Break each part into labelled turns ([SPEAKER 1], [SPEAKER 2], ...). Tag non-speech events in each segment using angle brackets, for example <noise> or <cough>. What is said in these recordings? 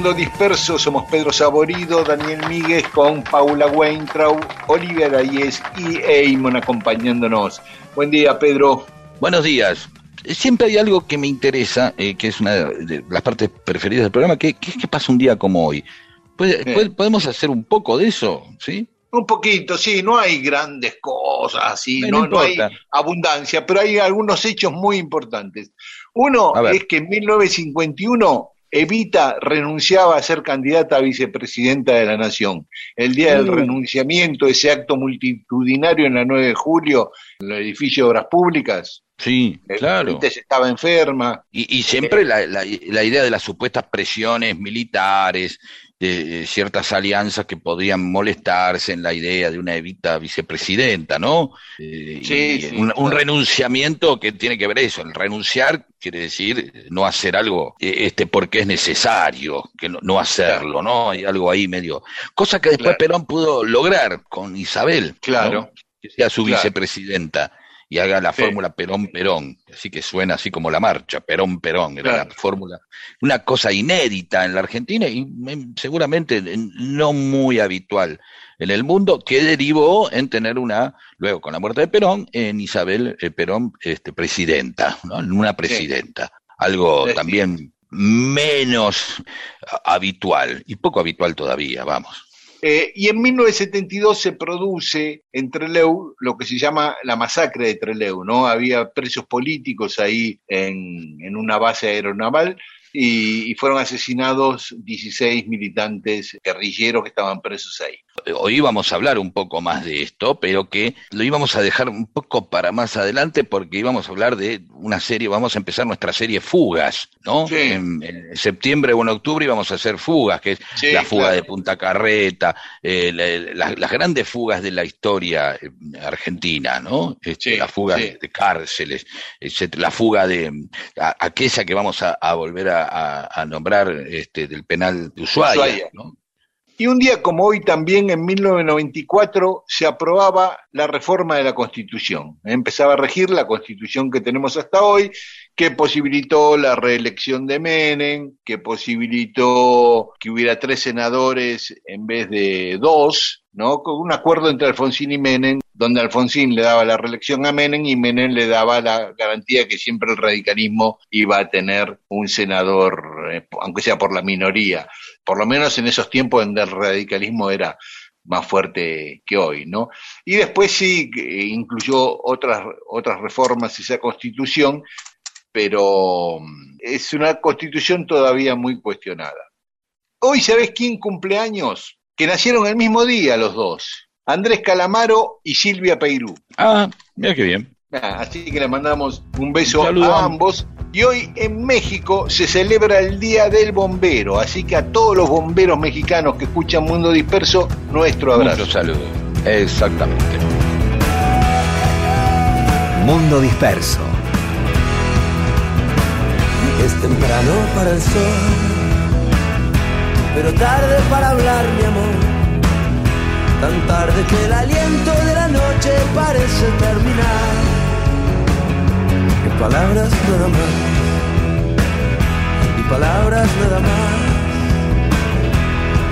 [SPEAKER 1] Mundo Disperso. Somos Pedro Saborido, Daniel Míguez con Paula Weintraub, Olivia Dayes y Eamon acompañándonos. Buen día, Pedro.
[SPEAKER 2] Buenos días. Siempre hay algo que me interesa, eh, que es una de las partes preferidas del programa, que, que es que pasa un día como hoy. ¿Puede-
[SPEAKER 1] Sí.
[SPEAKER 2] puede- ¿Podemos hacer un poco de eso? ¿Sí?
[SPEAKER 1] Un poquito, sí, no hay grandes cosas así,
[SPEAKER 2] No,
[SPEAKER 1] no,
[SPEAKER 2] no
[SPEAKER 1] hay abundancia, pero hay algunos hechos muy importantes. Uno es que en 1951 Evita renunciaba a ser candidata a vicepresidenta de la Nación. El día del renunciamiento, ese acto multitudinario en la 9 de julio, en el edificio de Obras Públicas,
[SPEAKER 2] Sí,
[SPEAKER 1] eh,
[SPEAKER 2] claro.
[SPEAKER 1] Benítez estaba enferma.
[SPEAKER 2] Y, y siempre la, la- la idea de las supuestas presiones militares, de, eh, ciertas alianzas que podrían molestarse en la idea de una Evita vicepresidenta, ¿no? Eh,
[SPEAKER 1] Sí,
[SPEAKER 2] un, renunciamiento que tiene que ver eso, el renunciar quiere decir eh, no hacer algo este porque es necesario, que no, no hacerlo, ¿no? Hay algo ahí medio. Cosa que después
[SPEAKER 1] Claro.
[SPEAKER 2] Perón pudo lograr con Isabel,
[SPEAKER 1] Claro.
[SPEAKER 2] ¿no? que sea su
[SPEAKER 1] Claro.
[SPEAKER 2] vicepresidenta y haga la
[SPEAKER 1] Sí.
[SPEAKER 2] fórmula Perón-Perón, así que suena así como la marcha, Perón-Perón, era
[SPEAKER 1] Claro.
[SPEAKER 2] la fórmula, una cosa inédita en la Argentina y seguramente en- no muy habitual en el mundo, que derivó en tener una, luego con la muerte de Perón, en Isabel eh, Perón este, presidenta, ¿no? Una presidenta, algo
[SPEAKER 1] Sí.
[SPEAKER 2] también menos habitual y poco habitual todavía, vamos.
[SPEAKER 1] Eh, y en 1972 se produce en Trelew lo que se llama la masacre de Trelew, ¿no? Había presos políticos ahí en, en una base aeronaval y, y fueron asesinados 16 militantes guerrilleros que estaban presos ahí.
[SPEAKER 2] hoy íbamos a hablar un poco más de esto, pero que lo íbamos a dejar un poco para más adelante porque íbamos a hablar de una serie, vamos a empezar nuestra serie Fugas, ¿no?
[SPEAKER 1] Sí.
[SPEAKER 2] En, en septiembre o en octubre íbamos a hacer Fugas, que es
[SPEAKER 1] Sí,
[SPEAKER 2] la fuga
[SPEAKER 1] claro.
[SPEAKER 2] de Punta Carreta, eh, la- la- las grandes fugas de la historia eh, argentina, ¿no? Este,
[SPEAKER 1] Sí,
[SPEAKER 2] la fuga de, cárceles, etcétera, la fuga de a- aquella que vamos a, a volver a, a- a nombrar este, del penal de Ushuaia,
[SPEAKER 1] Ushuaia.
[SPEAKER 2] ¿no?
[SPEAKER 1] Y un día como hoy también, en 1994, se aprobaba la reforma de la Constitución. Empezaba a regir la Constitución que tenemos hasta hoy, que posibilitó la reelección de Menem, que posibilitó que hubiera tres senadores en vez de dos, ¿no? Con un acuerdo entre Alfonsín y Menem, donde Alfonsín le daba la reelección a Menem y Menem le daba la garantía que siempre el radicalismo iba a tener un senador, eh, aunque sea por la minoría por lo menos en esos tiempos donde el radicalismo era más fuerte que hoy, ¿no? Y después sí incluyó otras, otras reformas esa constitución, pero mm, es una constitución todavía muy cuestionada. Hoy, ¿sabés quién cumple años? Que nacieron el mismo día los dos. Andrés Calamaro y Silvia Peirú.
[SPEAKER 2] Ah, mira qué bien.
[SPEAKER 1] Ah, Así que le mandamos un beso
[SPEAKER 2] Un
[SPEAKER 1] a ambos. Y hoy en México se celebra el Día del Bombero, así que a todos los bomberos mexicanos que escuchan Mundo Disperso, nuestro abrazo.
[SPEAKER 2] Muchos saludos. Exactamente.
[SPEAKER 3] Mundo disperso.
[SPEAKER 4] Es temprano para el sol, pero tarde para hablar, mi amor. Tan tarde que el aliento de la noche parece terminar. En palabras nada más, y palabras nada más.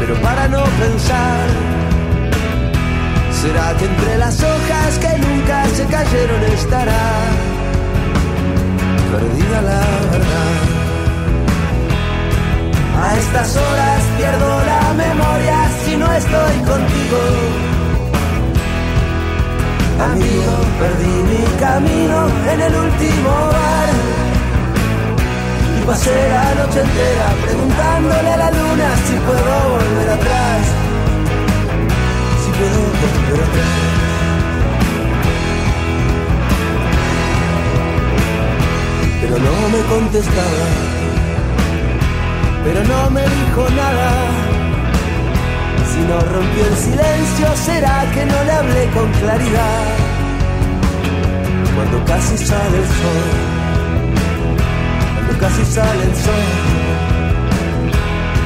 [SPEAKER 4] Pero para no pensar, será que entre las hojas que nunca se cayeron estará perdida la verdad. A estas horas pierdo la memoria si no estoy contigo. Amigo, perdí mi camino en el último bar. Y pasé la noche entera preguntándole a la luna si puedo volver atrás. Si puedo volver atrás. Pero no me contestaba pero no me dijo nada. Si no rompió el silencio, será que no le hablé con claridad. Cuando casi sale el sol, cuando casi sale el sol,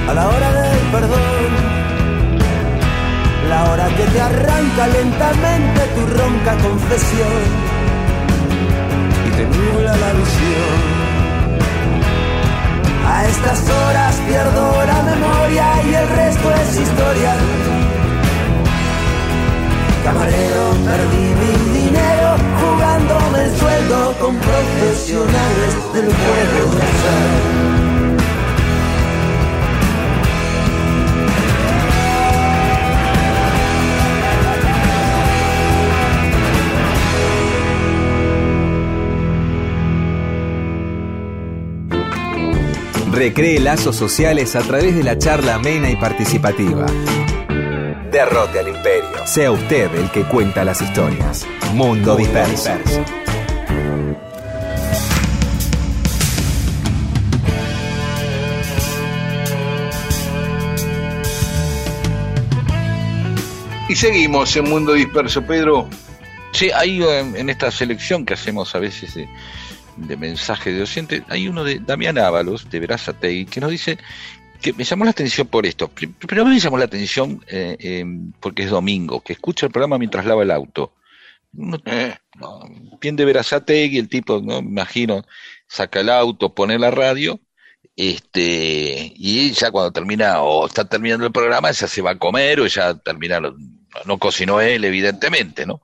[SPEAKER 4] a la hora del perdón, la hora que te arranca lentamente tu ronca confesión y te nubla la visión. A estas horas pierdo la memoria y el resto es historia. Camarero, perdí mi dinero jugándome el sueldo con profesionales del juego de azar.
[SPEAKER 3] Recree lazos sociales a través de la charla amena y participativa. Derrote al imperio. Sea usted el que cuenta las historias. Mundo disperso.
[SPEAKER 1] Y seguimos en Mundo Disperso, Pedro.
[SPEAKER 2] Sí, hay en esta selección que hacemos a veces de, de mensajes de oyentes, hay uno de Damián Ábalos, de Verazatei, que nos dice que me llamó la atención por esto. Pri- Primero me llamó la atención eh, eh, porque es domingo, que escucha el programa mientras lava el auto. Uno,
[SPEAKER 1] Eh,
[SPEAKER 2] no, bien de Verazategui, el tipo, no me imagino, saca el auto, pone la radio, este, y ya cuando termina, o está terminando el programa, ya se va a comer, o ya termina, no, no cocinó él, evidentemente, ¿no?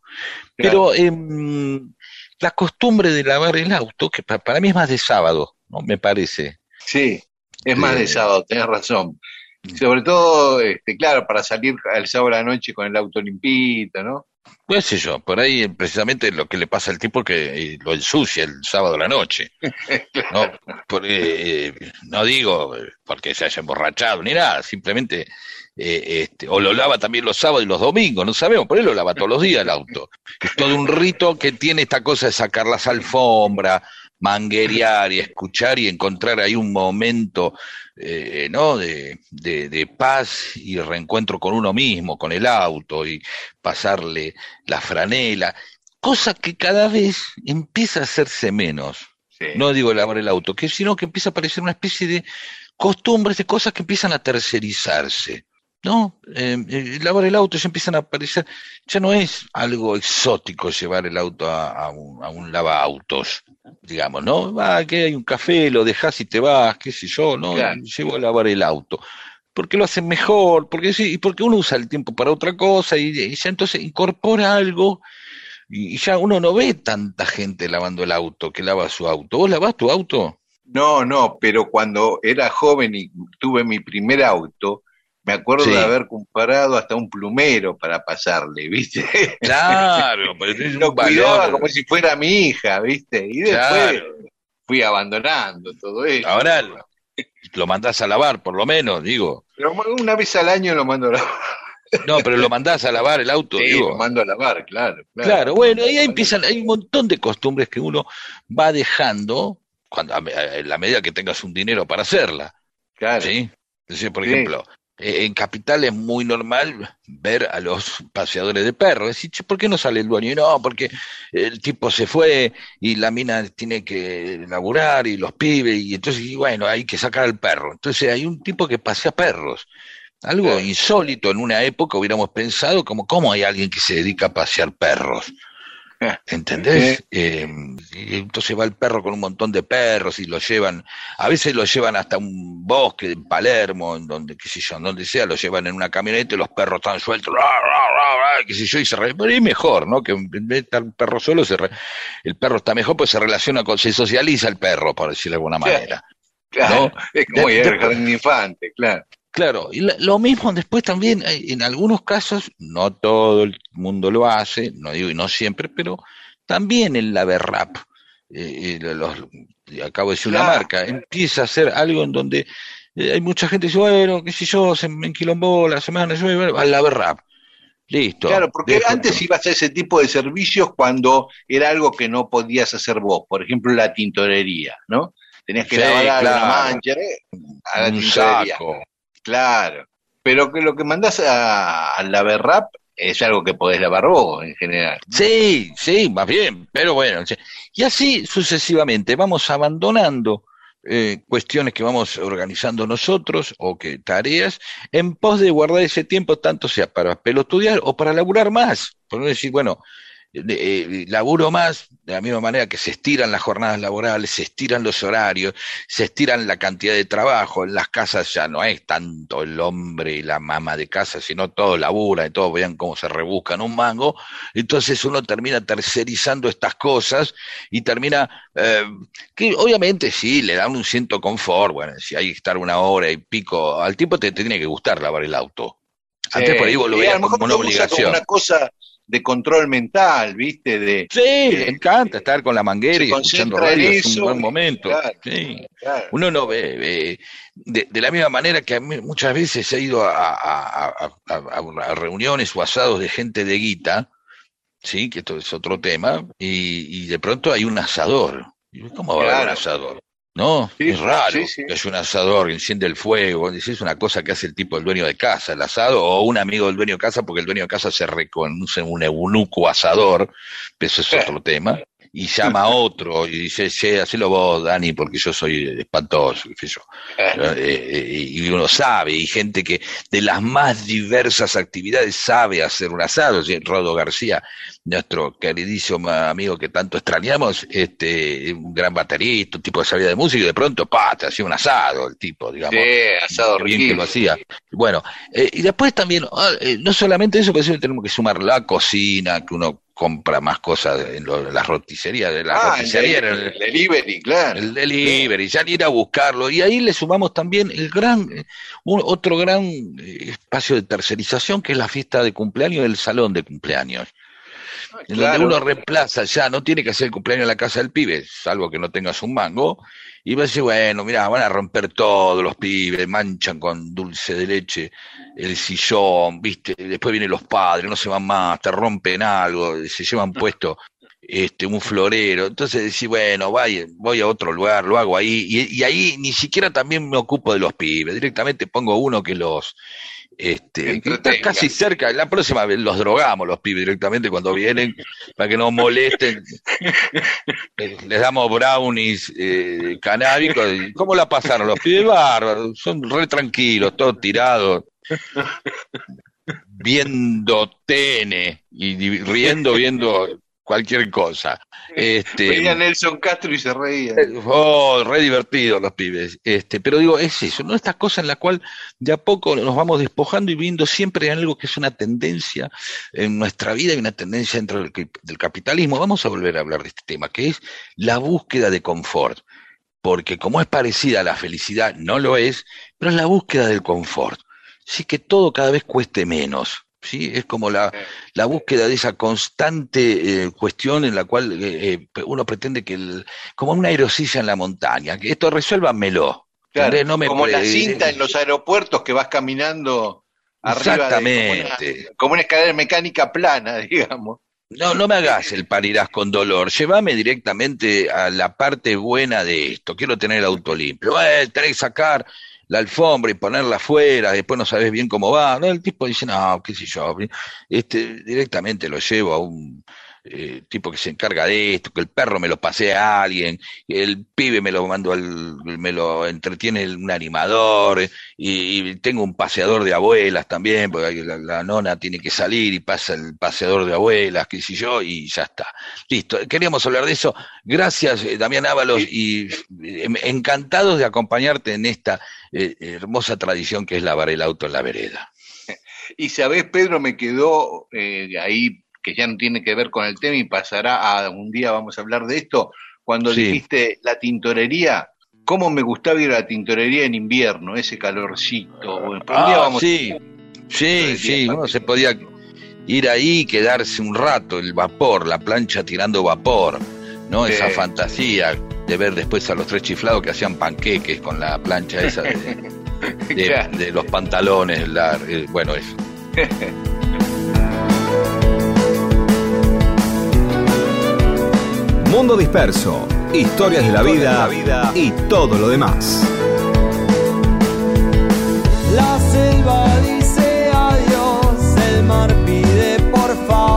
[SPEAKER 2] Pero em, la costumbre de lavar el auto, que pa- para mí es más de sábado, ¿no? Me parece.
[SPEAKER 1] sí, es más de
[SPEAKER 2] Eh.
[SPEAKER 1] sábado, tenés razón. Sobre todo, este, claro, para salir el sábado a la noche con el auto limpito, ¿no?
[SPEAKER 2] Qué sé yo, por ahí eh, precisamente lo que le pasa al tipo que eh, lo ensucia el sábado a la noche. <laughs> No, porque, eh, no digo porque se haya emborrachado ni nada, simplemente, eh, este, o lo lava también los sábados y los domingos, no sabemos, por él lo lava todos los días el auto. Es todo un rito que tiene esta cosa de sacar las alfombras, manguerear y escuchar y encontrar ahí un momento, eh, ¿no? De, de, de paz y reencuentro con uno mismo, con el auto y pasarle la franela, cosa que cada vez empieza a hacerse menos
[SPEAKER 1] Sí.
[SPEAKER 2] no digo lavar el auto, que sino que empieza a aparecer una especie de costumbres, de cosas que empiezan a tercerizarse. ¿No? Eh, eh, lavar el auto ya empiezan a aparecer, ya no es algo exótico llevar el auto a, a un, a un lavaautos, digamos, ¿no? Va, que hay un café, lo dejas y te vas, qué sé yo, ¿no?
[SPEAKER 1] Claro.
[SPEAKER 2] Llevo a lavar el auto. Porque lo hacen mejor, porque sí, y porque uno usa el tiempo para otra cosa y, y ya entonces incorpora algo y, y ya uno no ve tanta gente lavando el auto que lava su auto. ¿Vos lavás tu auto?
[SPEAKER 1] No, no, pero cuando era joven y tuve mi primer auto, me acuerdo
[SPEAKER 2] Sí.
[SPEAKER 1] de haber comprado hasta un plumero para pasarle, ¿viste?
[SPEAKER 2] Claro, <laughs> pero es un
[SPEAKER 1] Lo cuidaba
[SPEAKER 2] valor.
[SPEAKER 1] como si fuera mi hija, ¿viste? Y después
[SPEAKER 2] Claro.
[SPEAKER 1] fui abandonando todo eso.
[SPEAKER 2] Ahora lo mandás a lavar, por lo menos, digo.
[SPEAKER 1] Pero una vez al año lo mando a lavar.
[SPEAKER 2] No, pero lo mandás a lavar el auto, <laughs>
[SPEAKER 1] Sí,
[SPEAKER 2] digo.
[SPEAKER 1] lo mando a lavar, claro. Claro,
[SPEAKER 2] Claro, bueno, ahí empiezan, hay un montón de costumbres que uno va dejando cuando a, la medida que tengas un dinero para hacerla,
[SPEAKER 1] Claro.
[SPEAKER 2] ¿sí? Entonces, por
[SPEAKER 1] Sí.
[SPEAKER 2] ejemplo, en Capital es muy normal ver a los paseadores de perros. Decir, "Che, ¿por qué no sale el dueño? Y no, porque el tipo se fue y la mina tiene que laburar y los pibes, y entonces, y bueno, hay que sacar al perro. Entonces hay un tipo que pasea perros. Algo insólito en una época hubiéramos pensado como, ¿cómo hay alguien que se dedica a pasear perros? ¿Entendés? Eh, y entonces va el perro con un montón de perros y lo llevan, a veces lo llevan hasta un bosque en Palermo, en donde, qué sé yo, en donde sea, lo llevan en una camioneta y los perros están sueltos, qué sé yo, y se re- pero es mejor, ¿no? Que en vez de estar el perro solo, se re- el perro está mejor, pues se relaciona con, se socializa el perro, por decirlo de alguna manera.
[SPEAKER 1] Claro. Es como
[SPEAKER 2] De- de-
[SPEAKER 1] jardín infante, claro.
[SPEAKER 2] Claro, y lo mismo después también, eh, en algunos casos, no todo el mundo lo hace, no digo y no siempre, pero también el laver rap. eh, los, acabo de decir una marca, empieza a ser algo en donde eh, hay mucha gente que dice, bueno, qué sé yo, se me enquilombó la semana, yo a la rap. Listo.
[SPEAKER 1] Claro, porque antes ibas a ese tipo de servicios cuando era algo que no podías hacer vos, por ejemplo la tintorería, ¿no? Tenías que lavar la mancha ¿eh? a la tintorería. Claro. Pero que lo que mandás a, a la es algo que podés lavar vos en general.
[SPEAKER 2] Sí, sí, más bien, pero bueno. Y así sucesivamente vamos abandonando eh, cuestiones que vamos organizando nosotros o que tareas en pos de guardar ese tiempo tanto sea para pelotudiar o para laburar más. Por decir, bueno, eh, laburo más, de la misma manera que se estiran las jornadas laborales, se estiran los horarios, se estiran la cantidad de trabajo. En las casas ya no es tanto el hombre y la mamá de casa, sino todo labura y todos vean cómo se rebuscan un mango. Entonces uno termina tercerizando estas cosas y termina, eh, que obviamente sí, le dan un cierto confort. Bueno, si hay que estar una hora y pico, al tipo te, tiene que gustar lavar el auto.
[SPEAKER 1] Antes por ahí vos lo veías como una obligación. una cosa de control mental, ¿viste? De,
[SPEAKER 2] sí, encanta estar con la manguera y escuchando radio, es un buen momento. sí. Uno no ve, de, la misma manera que muchas veces he ido a, reuniones o asados de gente de guita, sí, que esto es otro tema, y, de pronto hay un asador. ¿Cómo va a haber un asador? ¿No? es raro que es un asador enciende el fuego, es una cosa que hace el tipo, el dueño de casa, el asado, o un amigo del dueño de casa, porque el dueño de casa se reconoce un eunuco asador, eso es otro tema y llama a otro y dice, che, hacelo vos, Dani, porque yo soy espantoso, qué yo. Eh, eh, y uno sabe, y gente que de las más diversas actividades sabe hacer un asado. Rodo García, nuestro queridísimo amigo que tanto extrañamos, este, un gran baterista, un tipo de salida de música, y de pronto, pa, te hacía un asado el tipo, digamos.
[SPEAKER 1] Sí, asado
[SPEAKER 2] bien que lo hacía. Bueno, eh, y después también, ah, no solamente eso, pero tenemos que sumar la cocina, que uno compra más cosas en, las roticerías de la
[SPEAKER 1] ah, el, delivery, claro.
[SPEAKER 2] El delivery, ya ir a buscarlo. Y ahí le sumamos también el gran, otro gran eh, espacio de tercerización que es la fiesta de cumpleaños del salón de cumpleaños. Ah, en donde uno reemplaza ya, no tiene que hacer el cumpleaños en la casa del pibe, salvo que no tengas un mango, y va a decir, bueno, mira, van a romper todos los pibes, manchan con dulce de leche el sillón, viste, después vienen los padres, no se van más, te rompen algo, se llevan puesto este, un florero. Entonces decís, bueno, vaya, voy a otro lugar, lo hago ahí, y, y, ahí ni siquiera también me ocupo de los pibes, directamente pongo uno que los este, está casi cerca, la próxima vez los drogamos los pibes directamente cuando vienen, para que no molesten. <laughs> Les damos brownies eh, canábicos. ¿Cómo la pasaron los pibes? Bárbaros, son re tranquilos, todos tirados. Viendo TN y riendo, viendo cualquier cosa.
[SPEAKER 1] Este, Venía Nelson Castro y se reía.
[SPEAKER 2] Oh, re divertido los pibes. Este, pero digo, es eso, ¿no? Esta cosa en la cual de a poco nos vamos despojando y viendo siempre algo que es una tendencia en nuestra vida y una tendencia dentro del, del capitalismo. Vamos a volver a hablar de este tema, que es la búsqueda de confort. Porque como es parecida a la felicidad, no lo es, pero es la búsqueda del confort. Sí que todo cada vez cueste menos ¿sí? Es como la, la búsqueda de esa constante eh, cuestión en la cual eh, eh, uno pretende que, el, como una aerosilla en la montaña, que esto resuélvanmelo.
[SPEAKER 1] no como la cinta en los aeropuertos que vas caminando arriba
[SPEAKER 2] Exactamente.
[SPEAKER 1] como, una, escalera mecánica plana, <laughs> digamos.
[SPEAKER 2] No, no me hagas el parirás con dolor. Llévame directamente a la parte buena de esto. Quiero tener el auto limpio. Eh, tenés que sacar la alfombra y ponerla afuera, después no sabes bien cómo va. El tipo dice, no, qué sé yo, este, directamente lo llevo a un eh, tipo que se encarga de esto, que el perro me lo pase a alguien, el pibe me lo mando al, me lo entretiene un animador, y, tengo un paseador de abuelas también, porque la, nona tiene que salir y pasa el paseador de abuelas, qué sé yo, y ya está. Listo, queríamos hablar de eso. Gracias, eh, Damián Ábalos, y eh, encantados de acompañarte en esta hermosa tradición que es lavar el auto en la vereda. <laughs>
[SPEAKER 1] Y sabés, Pedro, me quedó ahí que ya no tiene que ver con el tema y pasará a un día vamos a hablar de esto, cuando dijiste la tintorería, cómo me gustaba ir a la tintorería en invierno, ese calorcito.
[SPEAKER 2] ah, sí, sí, sí, uno se podía ir ahí y quedarse un rato, el vapor, la plancha tirando vapor. ¿no?
[SPEAKER 1] Sí.
[SPEAKER 2] Esa fantasía de ver después a los tres chiflados que hacían panqueques con la plancha esa de, <laughs> de los pantalones, la- eh, bueno, eso. <laughs>
[SPEAKER 3] Mundo Disperso, historias de la vida y todo lo demás.
[SPEAKER 4] La selva dice adiós, el mar pide por favor,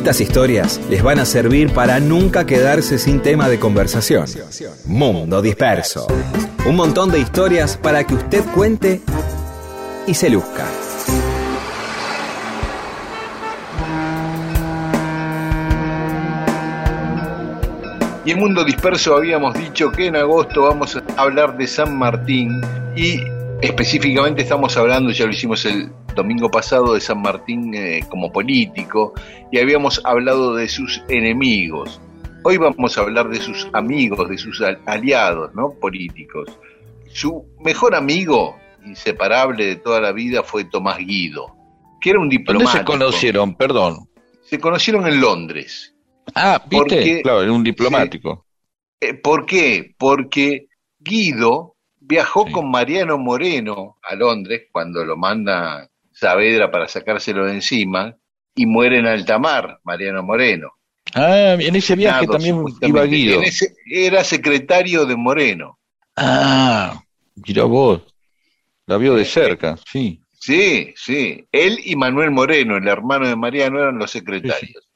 [SPEAKER 3] Estas historias les van a servir para nunca quedarse sin tema de conversación. Mundo Disperso. Un montón de historias para que usted cuente y se luzca.
[SPEAKER 1] Y en Mundo Disperso habíamos dicho que en agosto vamos a hablar de San Martín y específicamente estamos hablando, ya lo hicimos el domingo pasado, de San Martín eh, como político y habíamos hablado de sus enemigos. Hoy vamos a hablar de sus amigos, de sus al- aliados ¿no? políticos. Su mejor amigo, inseparable de toda la vida, fue Tomás Guido, que era un
[SPEAKER 2] ¿Dónde
[SPEAKER 1] diplomático.
[SPEAKER 2] se conocieron? Perdón.
[SPEAKER 1] Se conocieron en Londres.
[SPEAKER 2] Ah, ¿viste?
[SPEAKER 1] Porque-
[SPEAKER 2] claro, era un diplomático.
[SPEAKER 1] Eh, ¿Por qué? Porque Guido viajó
[SPEAKER 2] Sí.
[SPEAKER 1] con Mariano Moreno a Londres cuando lo manda Saavedra para sacárselo de encima y muere en alta mar Mariano Moreno.
[SPEAKER 2] Ah, en ese viaje
[SPEAKER 1] Nado,
[SPEAKER 2] también iba Guido.
[SPEAKER 1] Ese- era secretario de Moreno.
[SPEAKER 2] Ah, mirá vos. La vio de cerca, sí.
[SPEAKER 1] Sí, sí. Él y Manuel Moreno, el hermano de Mariano, eran los secretarios.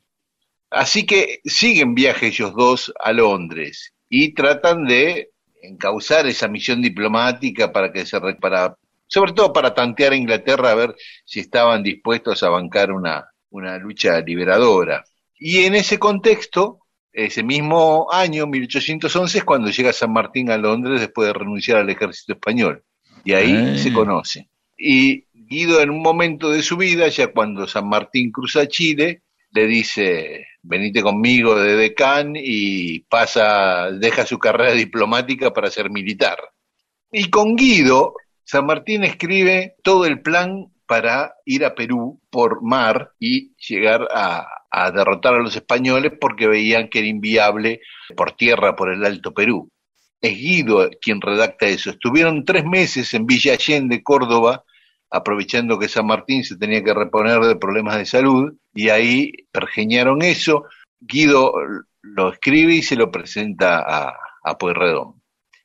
[SPEAKER 1] Así que siguen viaje ellos dos a Londres y tratan de encauzar esa misión diplomática para que se para sobre todo para tantear a Inglaterra a ver si estaban dispuestos a bancar una, una lucha liberadora. Y en ese contexto, ese mismo año, 1811, es cuando llega San Martín a Londres después de renunciar al ejército español. Y ahí
[SPEAKER 2] Ah.
[SPEAKER 1] se conoce. Y Guido en un momento de su vida, ya cuando San Martín cruza Chile, le dice, venite conmigo de decán y pasa, deja su carrera diplomática para ser militar. Y con Guido, San Martín escribe todo el plan para ir a Perú por mar y llegar a, a derrotar a los españoles porque veían que era inviable por tierra por el Alto Perú. Es Guido quien redacta eso. Estuvieron tres meses en Villa Allende, Córdoba, aprovechando que San Martín se tenía que reponer de problemas de salud, y ahí pergeñaron eso. Guido lo escribe y se lo presenta a, a Pueyrredón.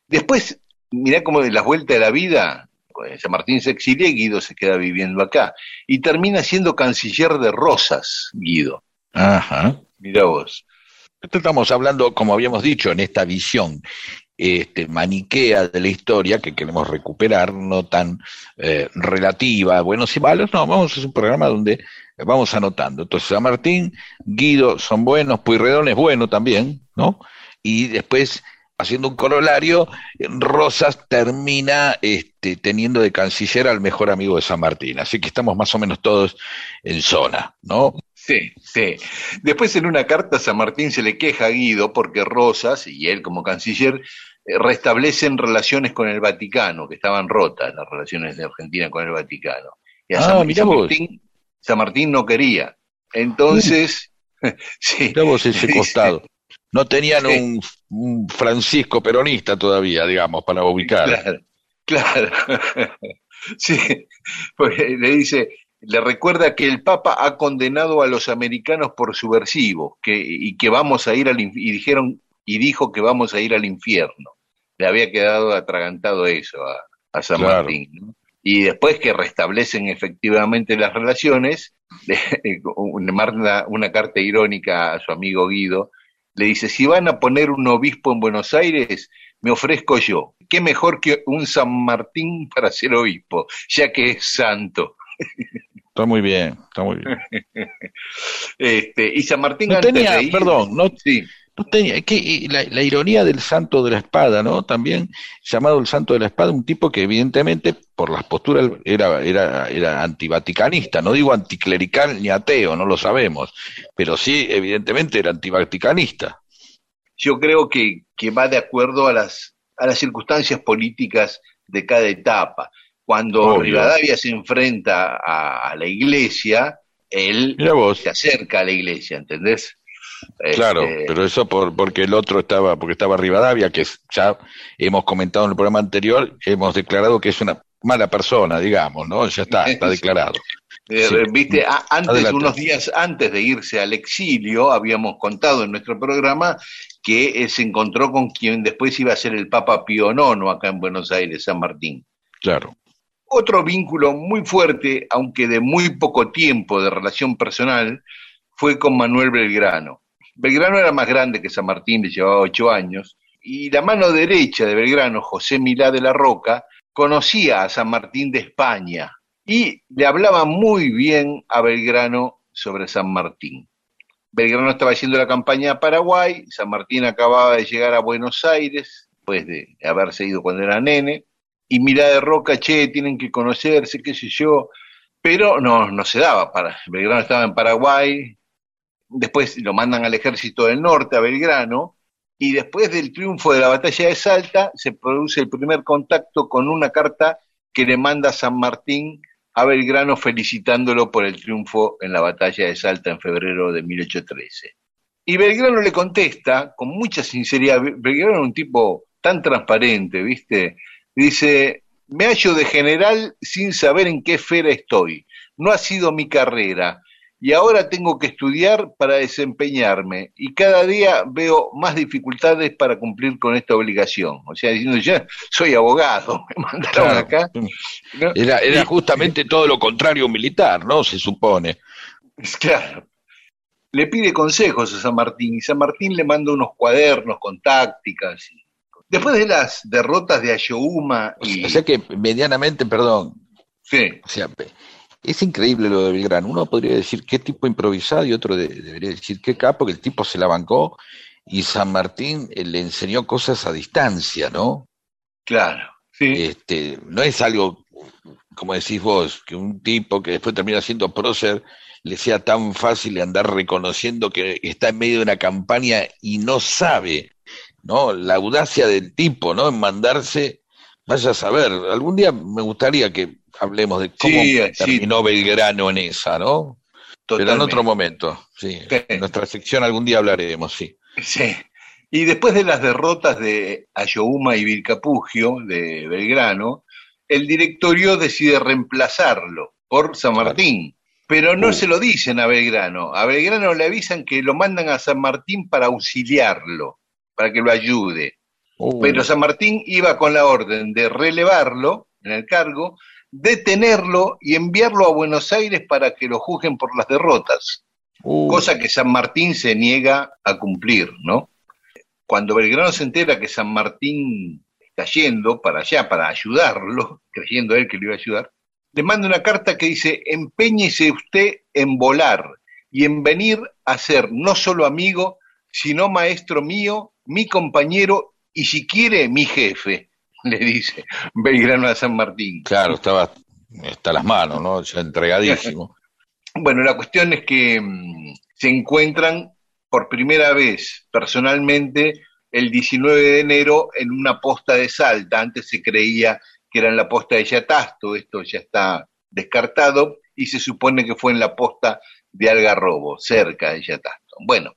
[SPEAKER 1] Después, mirá cómo de las vueltas de la vida, pues, San Martín se exilia y Guido se queda viviendo acá. Y termina siendo canciller de Rosas, Guido.
[SPEAKER 2] Ajá.
[SPEAKER 1] Mirá vos.
[SPEAKER 2] Esto estamos hablando, como habíamos dicho, en esta visión este, maniquea de la historia que queremos recuperar, no tan eh, relativa, buenos y malos, no, vamos a un programa donde vamos anotando. Entonces, San Martín, Guido son buenos, Pueyrredón es bueno también, ¿no? Y después, haciendo un corolario, Rosas termina este, teniendo de canciller al mejor amigo de San Martín. Así que estamos más o menos todos en zona, ¿no?
[SPEAKER 1] Sí, sí. Después en una carta San Martín se le queja a Guido porque Rosas, y él como canciller, restablecen relaciones con el Vaticano, que estaban rotas las relaciones de Argentina con el Vaticano. Y a
[SPEAKER 2] Ah,
[SPEAKER 1] San,
[SPEAKER 2] mirá
[SPEAKER 1] San
[SPEAKER 2] vos.
[SPEAKER 1] Martín, San Martín no quería. Entonces, <laughs> sí,
[SPEAKER 2] vos ese
[SPEAKER 1] dice-
[SPEAKER 2] costado. No tenían
[SPEAKER 1] Sí.
[SPEAKER 2] un, un Francisco peronista todavía, digamos, para ubicar.
[SPEAKER 1] Claro, claro. <laughs> Sí, pues le dice, le recuerda que el Papa ha condenado a los americanos por subversivos, que, y que vamos a ir al y dijeron y dijo que vamos a ir al infierno. Le había quedado atragantado eso a, a San
[SPEAKER 2] Claro.
[SPEAKER 1] Martín. ¿no? Y después que restablecen efectivamente las relaciones, <laughs> le, le manda una carta irónica a su amigo Guido, le dice, si van a poner un obispo en Buenos Aires, me ofrezco yo. ¿Qué mejor que un San Martín para ser obispo, ya que es santo? <laughs>
[SPEAKER 2] Está muy bien, está muy bien.
[SPEAKER 1] Este, y San Martín
[SPEAKER 2] No
[SPEAKER 1] antes
[SPEAKER 2] tenía,
[SPEAKER 1] de ir-
[SPEAKER 2] perdón, no,
[SPEAKER 1] Sí,
[SPEAKER 2] no tenía, que y la, la ironía del santo de la espada, ¿no? También llamado el santo de la espada, un tipo que evidentemente por las posturas era, era, era antivaticanista, no digo anticlerical ni ateo, no lo sabemos, pero sí evidentemente era antivaticanista.
[SPEAKER 1] yo creo que, que va de acuerdo a las, a las circunstancias políticas de cada etapa. Cuando
[SPEAKER 2] Obvio.
[SPEAKER 1] Rivadavia se enfrenta a, a la iglesia, él se acerca a la iglesia, ¿entendés?
[SPEAKER 2] Claro,
[SPEAKER 1] Este,
[SPEAKER 2] pero eso por, porque el otro estaba, porque estaba Rivadavia, que ya hemos comentado en el programa anterior, hemos declarado que es una mala persona, digamos, ¿no? Ya está, está <laughs> declarado.
[SPEAKER 1] Eh,
[SPEAKER 2] Sí.
[SPEAKER 1] Viste, A- antes,
[SPEAKER 2] Adelante.
[SPEAKER 1] unos días antes de irse al exilio, habíamos contado en nuestro programa que eh, se encontró con quien después iba a ser el Papa Pío IX acá en Buenos Aires, San Martín.
[SPEAKER 2] Claro.
[SPEAKER 1] Otro vínculo muy fuerte, aunque de muy poco tiempo de relación personal, fue con Manuel Belgrano. Belgrano era más grande que San Martín, le llevaba ocho años, y la mano derecha de Belgrano, José Milá de la Roca, conocía a San Martín de España y le hablaba muy bien a Belgrano sobre San Martín. Belgrano estaba haciendo la campaña a Paraguay, San Martín acababa de llegar a Buenos Aires, después de haberse ido cuando era nene, y Milá de Roca, che, tienen que conocerse, qué sé yo, pero no, no se daba. Para, Belgrano estaba en Paraguay, después lo mandan al ejército del norte, a Belgrano, y después del triunfo de la batalla de Salta se produce el primer contacto con una carta que le manda San Martín a Belgrano felicitándolo por el triunfo en la batalla de Salta en febrero de 1813. Y Belgrano le contesta con mucha sinceridad, Belgrano era un tipo tan transparente, ¿viste? Dice, me hallo de general sin saber en qué esfera estoy. No ha sido mi carrera. Y ahora tengo que estudiar para desempeñarme. Y cada día veo más dificultades para cumplir con esta obligación. O sea, diciendo, ya soy abogado, <laughs> me mandaron
[SPEAKER 2] Claro.
[SPEAKER 1] acá. ¿no?
[SPEAKER 2] Era, justamente todo lo contrario militar, ¿no? Se supone.
[SPEAKER 1] Claro. Le pide consejos a San Martín y San Martín le manda unos cuadernos con tácticas. Después de las derrotas de Ayohuma y...
[SPEAKER 2] O sea que medianamente, perdón,
[SPEAKER 1] Sí,
[SPEAKER 2] o sea, es increíble lo de Belgrano. Uno podría decir qué tipo improvisado y otro de- debería decir qué capo, que el tipo se la bancó y San Martín eh, le enseñó cosas a distancia, ¿no?
[SPEAKER 1] claro. Sí,
[SPEAKER 2] Este, no es algo, como decís vos, que un tipo que después termina siendo prócer le sea tan fácil andar reconociendo que está en medio de una campaña y no sabe, ¿no? La audacia del tipo, ¿no? En mandarse, vaya a saber, algún día me gustaría que hablemos de cómo
[SPEAKER 1] Sí, sí.
[SPEAKER 2] terminó Belgrano en esa, ¿no? Pero en otro momento, sí.
[SPEAKER 1] Sí.
[SPEAKER 2] En nuestra sección algún día hablaremos, sí.
[SPEAKER 1] Sí. Y después de las derrotas de Ayohuma y Vilcapugio de Belgrano, el directorio decide reemplazarlo por San
[SPEAKER 2] Claro.
[SPEAKER 1] Martín. Pero no
[SPEAKER 2] Uh.
[SPEAKER 1] se lo dicen a Belgrano. A Belgrano le avisan que lo mandan a San Martín para auxiliarlo, para que lo ayude.
[SPEAKER 2] Uh,
[SPEAKER 1] Pero San Martín iba con la orden de relevarlo en el cargo, detenerlo y enviarlo a Buenos Aires para que lo juzguen por las derrotas
[SPEAKER 2] uh,
[SPEAKER 1] cosa que San Martín se niega a cumplir, ¿no? Cuando Belgrano se entera que San Martín está yendo para allá para ayudarlo, <laughs> creyendo él que le iba a ayudar, le manda una carta que dice, empeñese usted en volar y en venir a ser no solo amigo, sino maestro mío, mi compañero y si quiere mi jefe, le dice Belgrano a San Martín.
[SPEAKER 2] Claro, estaba hasta las manos, ¿no? Ya entregadísimo. <laughs>
[SPEAKER 1] Bueno, la cuestión es que mm, se encuentran por primera vez personalmente el 19 de enero en una posta de Salta. Antes se creía que era en la posta de Yatasto, esto ya está descartado, y se supone que fue en la posta de Algarrobo, cerca de Yatasto. Bueno,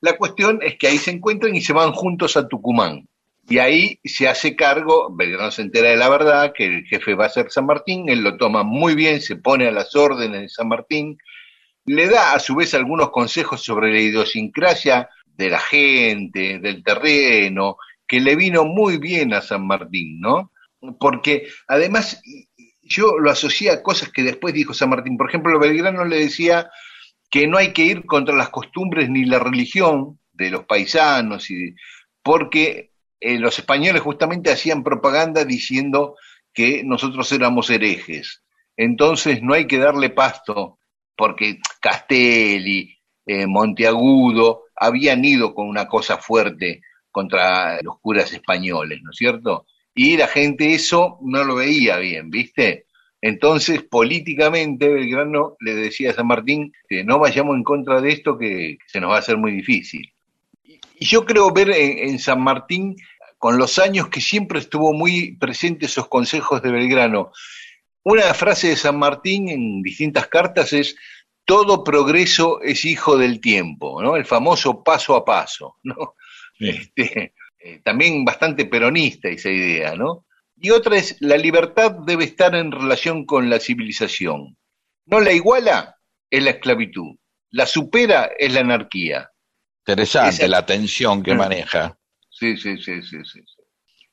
[SPEAKER 1] la cuestión es que ahí se encuentran y se van juntos a Tucumán. Y ahí se hace cargo, Belgrano se entera de la verdad, que el jefe va a ser San Martín, él lo toma muy bien, se pone a las órdenes de San Martín, le da a su vez algunos consejos sobre la idiosincrasia de la gente, del terreno, que le vino muy bien a San Martín, ¿no? Porque además yo lo asocié a cosas que después dijo San Martín. Por ejemplo, Belgrano le decía que no hay que ir contra las costumbres ni la religión de los paisanos, y, porque eh, los españoles justamente hacían propaganda diciendo que nosotros éramos herejes. Entonces no hay que darle pasto, porque Castelli, eh, Monteagudo habían ido con una cosa fuerte contra los curas españoles, ¿no es cierto? Y la gente eso no lo veía bien, ¿viste? Entonces, políticamente, Belgrano le decía a San Martín que no vayamos en contra de esto, que, se nos va a hacer muy difícil. Y yo creo ver en, San Martín, con los años, que siempre estuvo muy presente esos consejos de Belgrano. Una frase de San Martín en distintas cartas es, todo progreso es hijo del tiempo, ¿no? El famoso paso a paso, ¿no? Este, eh, también bastante peronista esa idea, ¿no? Y otra es, la libertad debe estar en relación con la civilización. No la iguala es la esclavitud, la supera es la anarquía.
[SPEAKER 2] Interesante la tensión que maneja.
[SPEAKER 1] Sí, sí, sí, sí, sí.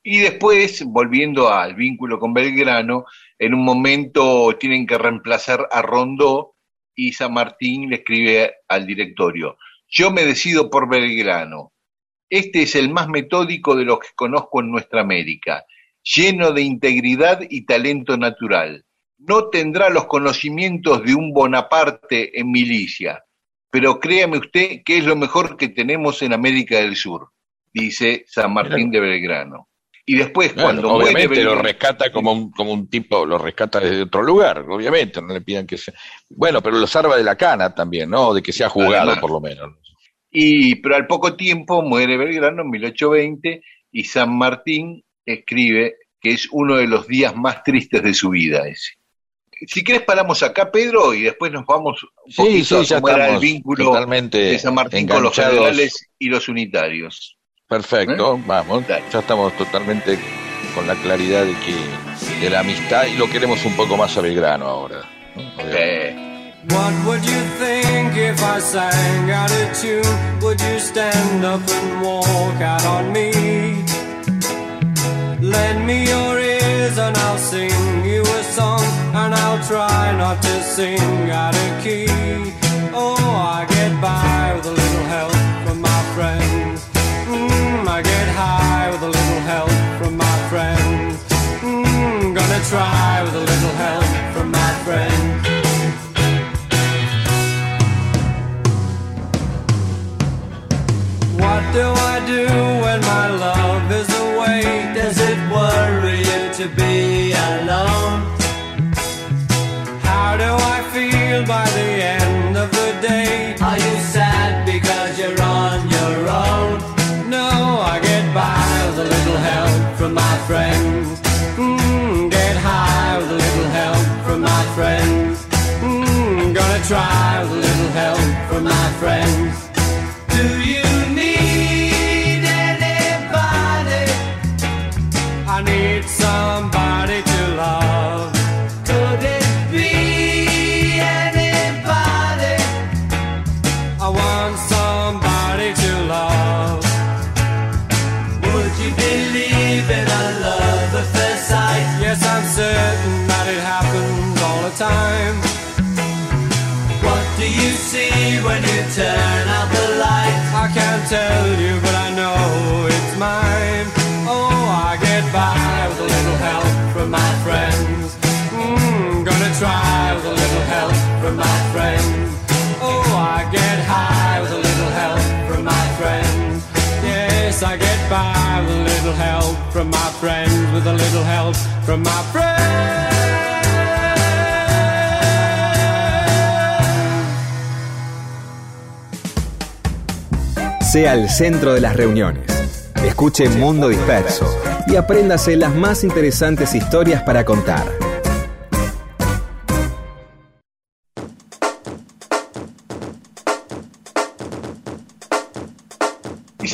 [SPEAKER 1] Y después, volviendo al vínculo con Belgrano, en un momento tienen que reemplazar a Rondó y San Martín le escribe al directorio, yo me decido por Belgrano, este es el más metódico de los que conozco en nuestra América, lleno de integridad y talento natural. No tendrá los conocimientos de un Bonaparte en milicia, pero créame usted que es lo mejor que tenemos en América del Sur, dice San Martín de Belgrano. Y después, cuando
[SPEAKER 2] obviamente lo rescata como un, como un tipo, lo rescata desde otro lugar, obviamente, no le pidan que sea. Bueno, pero lo salva de la cana también, ¿no? De que sea jugado, por lo menos.
[SPEAKER 1] Y, pero al poco tiempo muere Belgrano en 1820 y San Martín escribe que es uno de los días más tristes de su vida ese. Si quieres paramos acá, Pedro, y después nos vamos un poquito
[SPEAKER 2] sí, a cómo el vínculo
[SPEAKER 1] de San Martín con los generales y los unitarios.
[SPEAKER 2] Perfecto, ¿Eh? vamos. Ya estamos totalmente con la claridad de que de la amistad y lo queremos un poco más a Belgrano ahora.
[SPEAKER 5] What would you think if I sang out of tune? Would you stand up and walk out on me? Lend me your ears and I'll sing you a song, and I'll try not to sing out of key. Oh, I get by with a little help from my friends. Mm, I get high with a little help try a little help from my friends. Turn out the light? I can't tell you, but I know it's mine. Oh, I get by with a little help from my friends. Mm, gonna try with a little help from my friends. Oh, I get high with a little help from my friends. Yes, I get by with a little help from my friends, with a little help from my friends.
[SPEAKER 3] Sea el centro de las reuniones Escuche Mundo Disperso y apréndase las más interesantes historias para contar.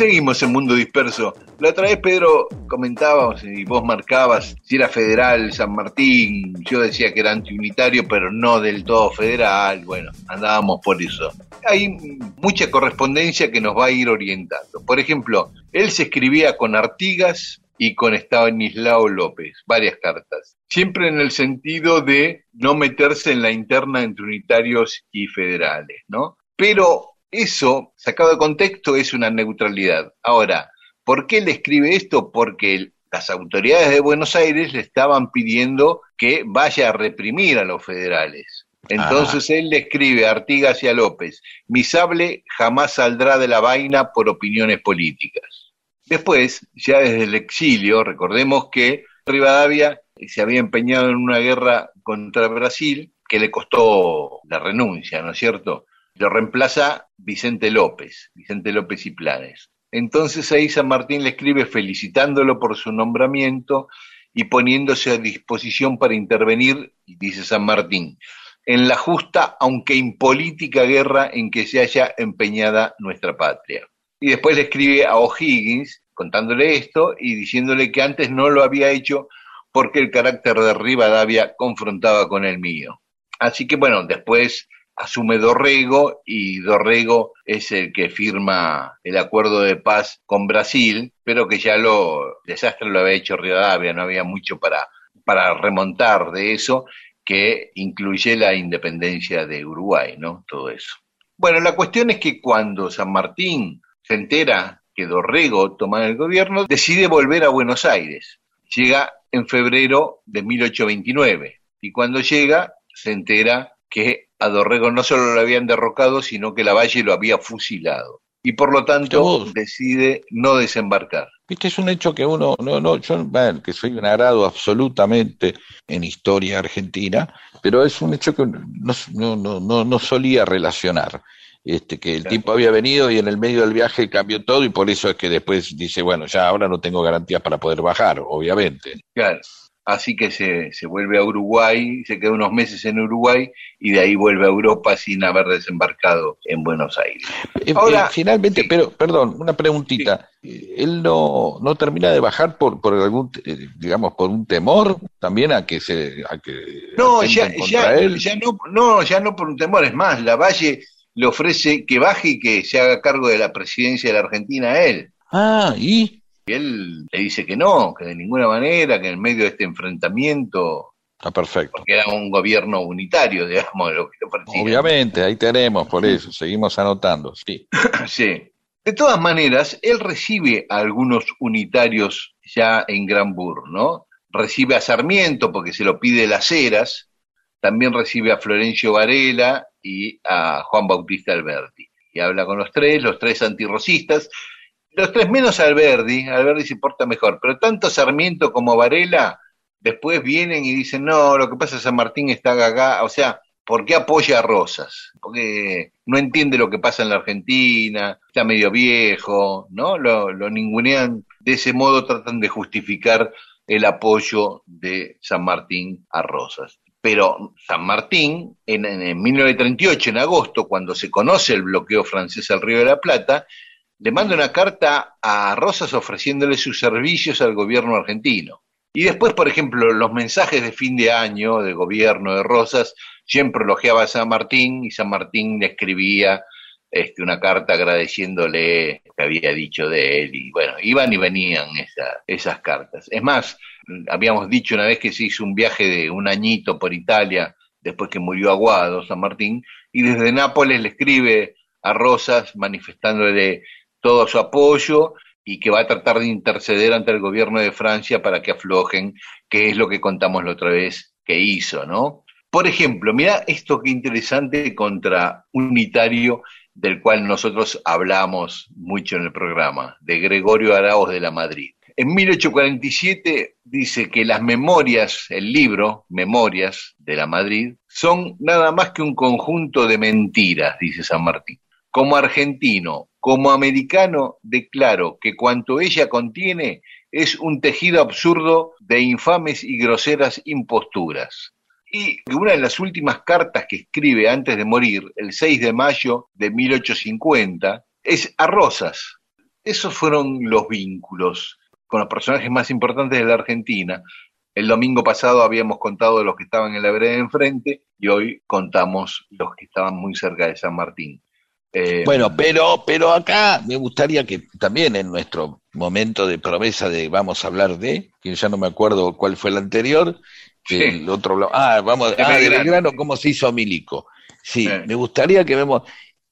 [SPEAKER 1] Seguimos en Mundo Disperso. La otra vez, Pedro, comentábamos y vos marcabas si era federal San Martín. Yo decía que era antiunitario, pero no del todo federal. Bueno, andábamos por eso. Hay mucha correspondencia que nos va a ir orientando. Por ejemplo, él se escribía con Artigas y con Estanislao López, varias cartas. Siempre en el sentido de no meterse en la interna entre unitarios y federales, ¿no? Pero eso, sacado de contexto, es una neutralidad. Ahora, ¿por qué le escribe esto? Porque las autoridades de Buenos Aires le estaban pidiendo que vaya a reprimir a los federales. Entonces él le escribe a Artigas y a López, mi sable jamás saldrá de la vaina por opiniones políticas. Después, ya desde el exilio, recordemos que Rivadavia se había empeñado en una guerra contra Brasil que le costó la renuncia, ¿no es cierto? Lo reemplaza Vicente López, Vicente López y Planes. Entonces ahí San Martín le escribe felicitándolo por su nombramiento y poniéndose a disposición para intervenir, dice San Martín, en la justa, aunque impolítica guerra en que se haya empeñada nuestra patria. Y después le escribe a O'Higgins contándole esto y diciéndole que antes no lo había hecho porque el carácter de Rivadavia confrontaba con el mío. Así que bueno, después asume Dorrego y Dorrego es el que firma el acuerdo de paz con Brasil, pero que ya lo desastre lo había hecho Rivadavia, no había mucho para, para remontar de eso, que incluye la independencia de Uruguay, ¿no? Todo eso. Bueno, la cuestión es que cuando San Martín se entera que Dorrego toma el gobierno, decide volver a Buenos Aires. Llega en febrero de 1829 y cuando llega se entera que a Dorrego no solo lo habían derrocado, sino que Lavalle lo había fusilado. Y por lo tanto decide no desembarcar.
[SPEAKER 2] Viste, es un hecho que uno, no, no, yo, que soy un agrado absolutamente en historia argentina, pero es un hecho que no, no, no, no solía relacionar. Este, que el tipo había venido y en el medio del viaje cambió todo y por eso es que después dice, bueno, ya ahora no tengo garantías para poder bajar, obviamente.
[SPEAKER 1] Claro así que se, se, vuelve a Uruguay, se queda unos meses en Uruguay y de ahí vuelve a Europa sin haber desembarcado en Buenos Aires.
[SPEAKER 2] Eh, Ahora, eh, finalmente, pero perdón, una preguntita. Él no, no termina de bajar por, por algún, eh, digamos, por un temor también a que se, a que
[SPEAKER 1] no, ya, ya, ya no, no, ya no por un temor. Es más, la Valle le ofrece que baje y que se haga cargo de la presidencia de la Argentina a él.
[SPEAKER 2] Ah, y
[SPEAKER 1] y él le dice que no, que de ninguna manera, que en medio de este enfrentamiento.
[SPEAKER 2] Está perfecto.
[SPEAKER 1] Porque era un gobierno unitario, <laughs> digamos, lo que
[SPEAKER 2] Obviamente, ahí tenemos, por eso, seguimos anotando, sí. <coughs>
[SPEAKER 1] sí. De todas maneras, él recibe a algunos unitarios ya en Granbur, ¿no? Recibe a Sarmiento porque se lo pide las Heras, también recibe a Florencio Varela y a Juan Bautista Alberti. Y habla con los tres, los tres antirrosistas, los tres menos Alberdi, Alberdi se porta mejor, pero tanto Sarmiento como Varela después vienen y dicen, no, lo que pasa es San Martín está gaga, o sea, ¿por qué apoya a Rosas? Porque no entiende lo que pasa en la Argentina, está medio viejo, ¿no? Lo, lo ningunean, de ese modo tratan de justificar el apoyo de San Martín a Rosas. Pero San Martín, en, en 1938, en agosto, cuando se conoce el bloqueo francés al Río de la Plata, le manda una carta a Rosas ofreciéndole sus servicios al gobierno argentino. Y después, por ejemplo, los mensajes de fin de año del gobierno de Rosas siempre elogiaba a San Martín y San Martín le escribía este, una carta agradeciéndole lo que había dicho de él. Y bueno, iban y venían esas cartas. Es más, habíamos dicho una vez que se hizo un viaje de un añito por Italia después que murió Aguado, San Martín, y desde Nápoles le escribe a Rosas manifestándole todo su apoyo y que va a tratar de interceder ante el gobierno de Francia para que aflojen, que es lo que contamos la otra vez que hizo, ¿no? Por ejemplo, mira esto que interesante contra unitario del cual nosotros hablamos mucho en el programa, de Gregorio Arauz de la Madrid. En 1847 dice que las memorias, el libro Memorias de la Madrid, son nada más que un conjunto de mentiras, dice San Martín. Como argentino, como americano declaro que cuanto ella contiene es un tejido absurdo de infames y groseras imposturas. Y una de las últimas cartas que escribe antes de morir, el 6 de mayo de 1850, es a Rosas. Esos fueron los vínculos con los personajes más importantes de la Argentina. El domingo pasado habíamos contado los que estaban en la vereda de enfrente y hoy contamos los que estaban muy cerca de San Martín.
[SPEAKER 2] Eh, bueno, pero, pero acá me gustaría que también en nuestro momento de promesa de vamos a hablar de, que ya no me acuerdo cuál fue el anterior, el otro ah, vamos, ah, de Belgrano, cómo se hizo Milico. Sí, me gustaría que vemos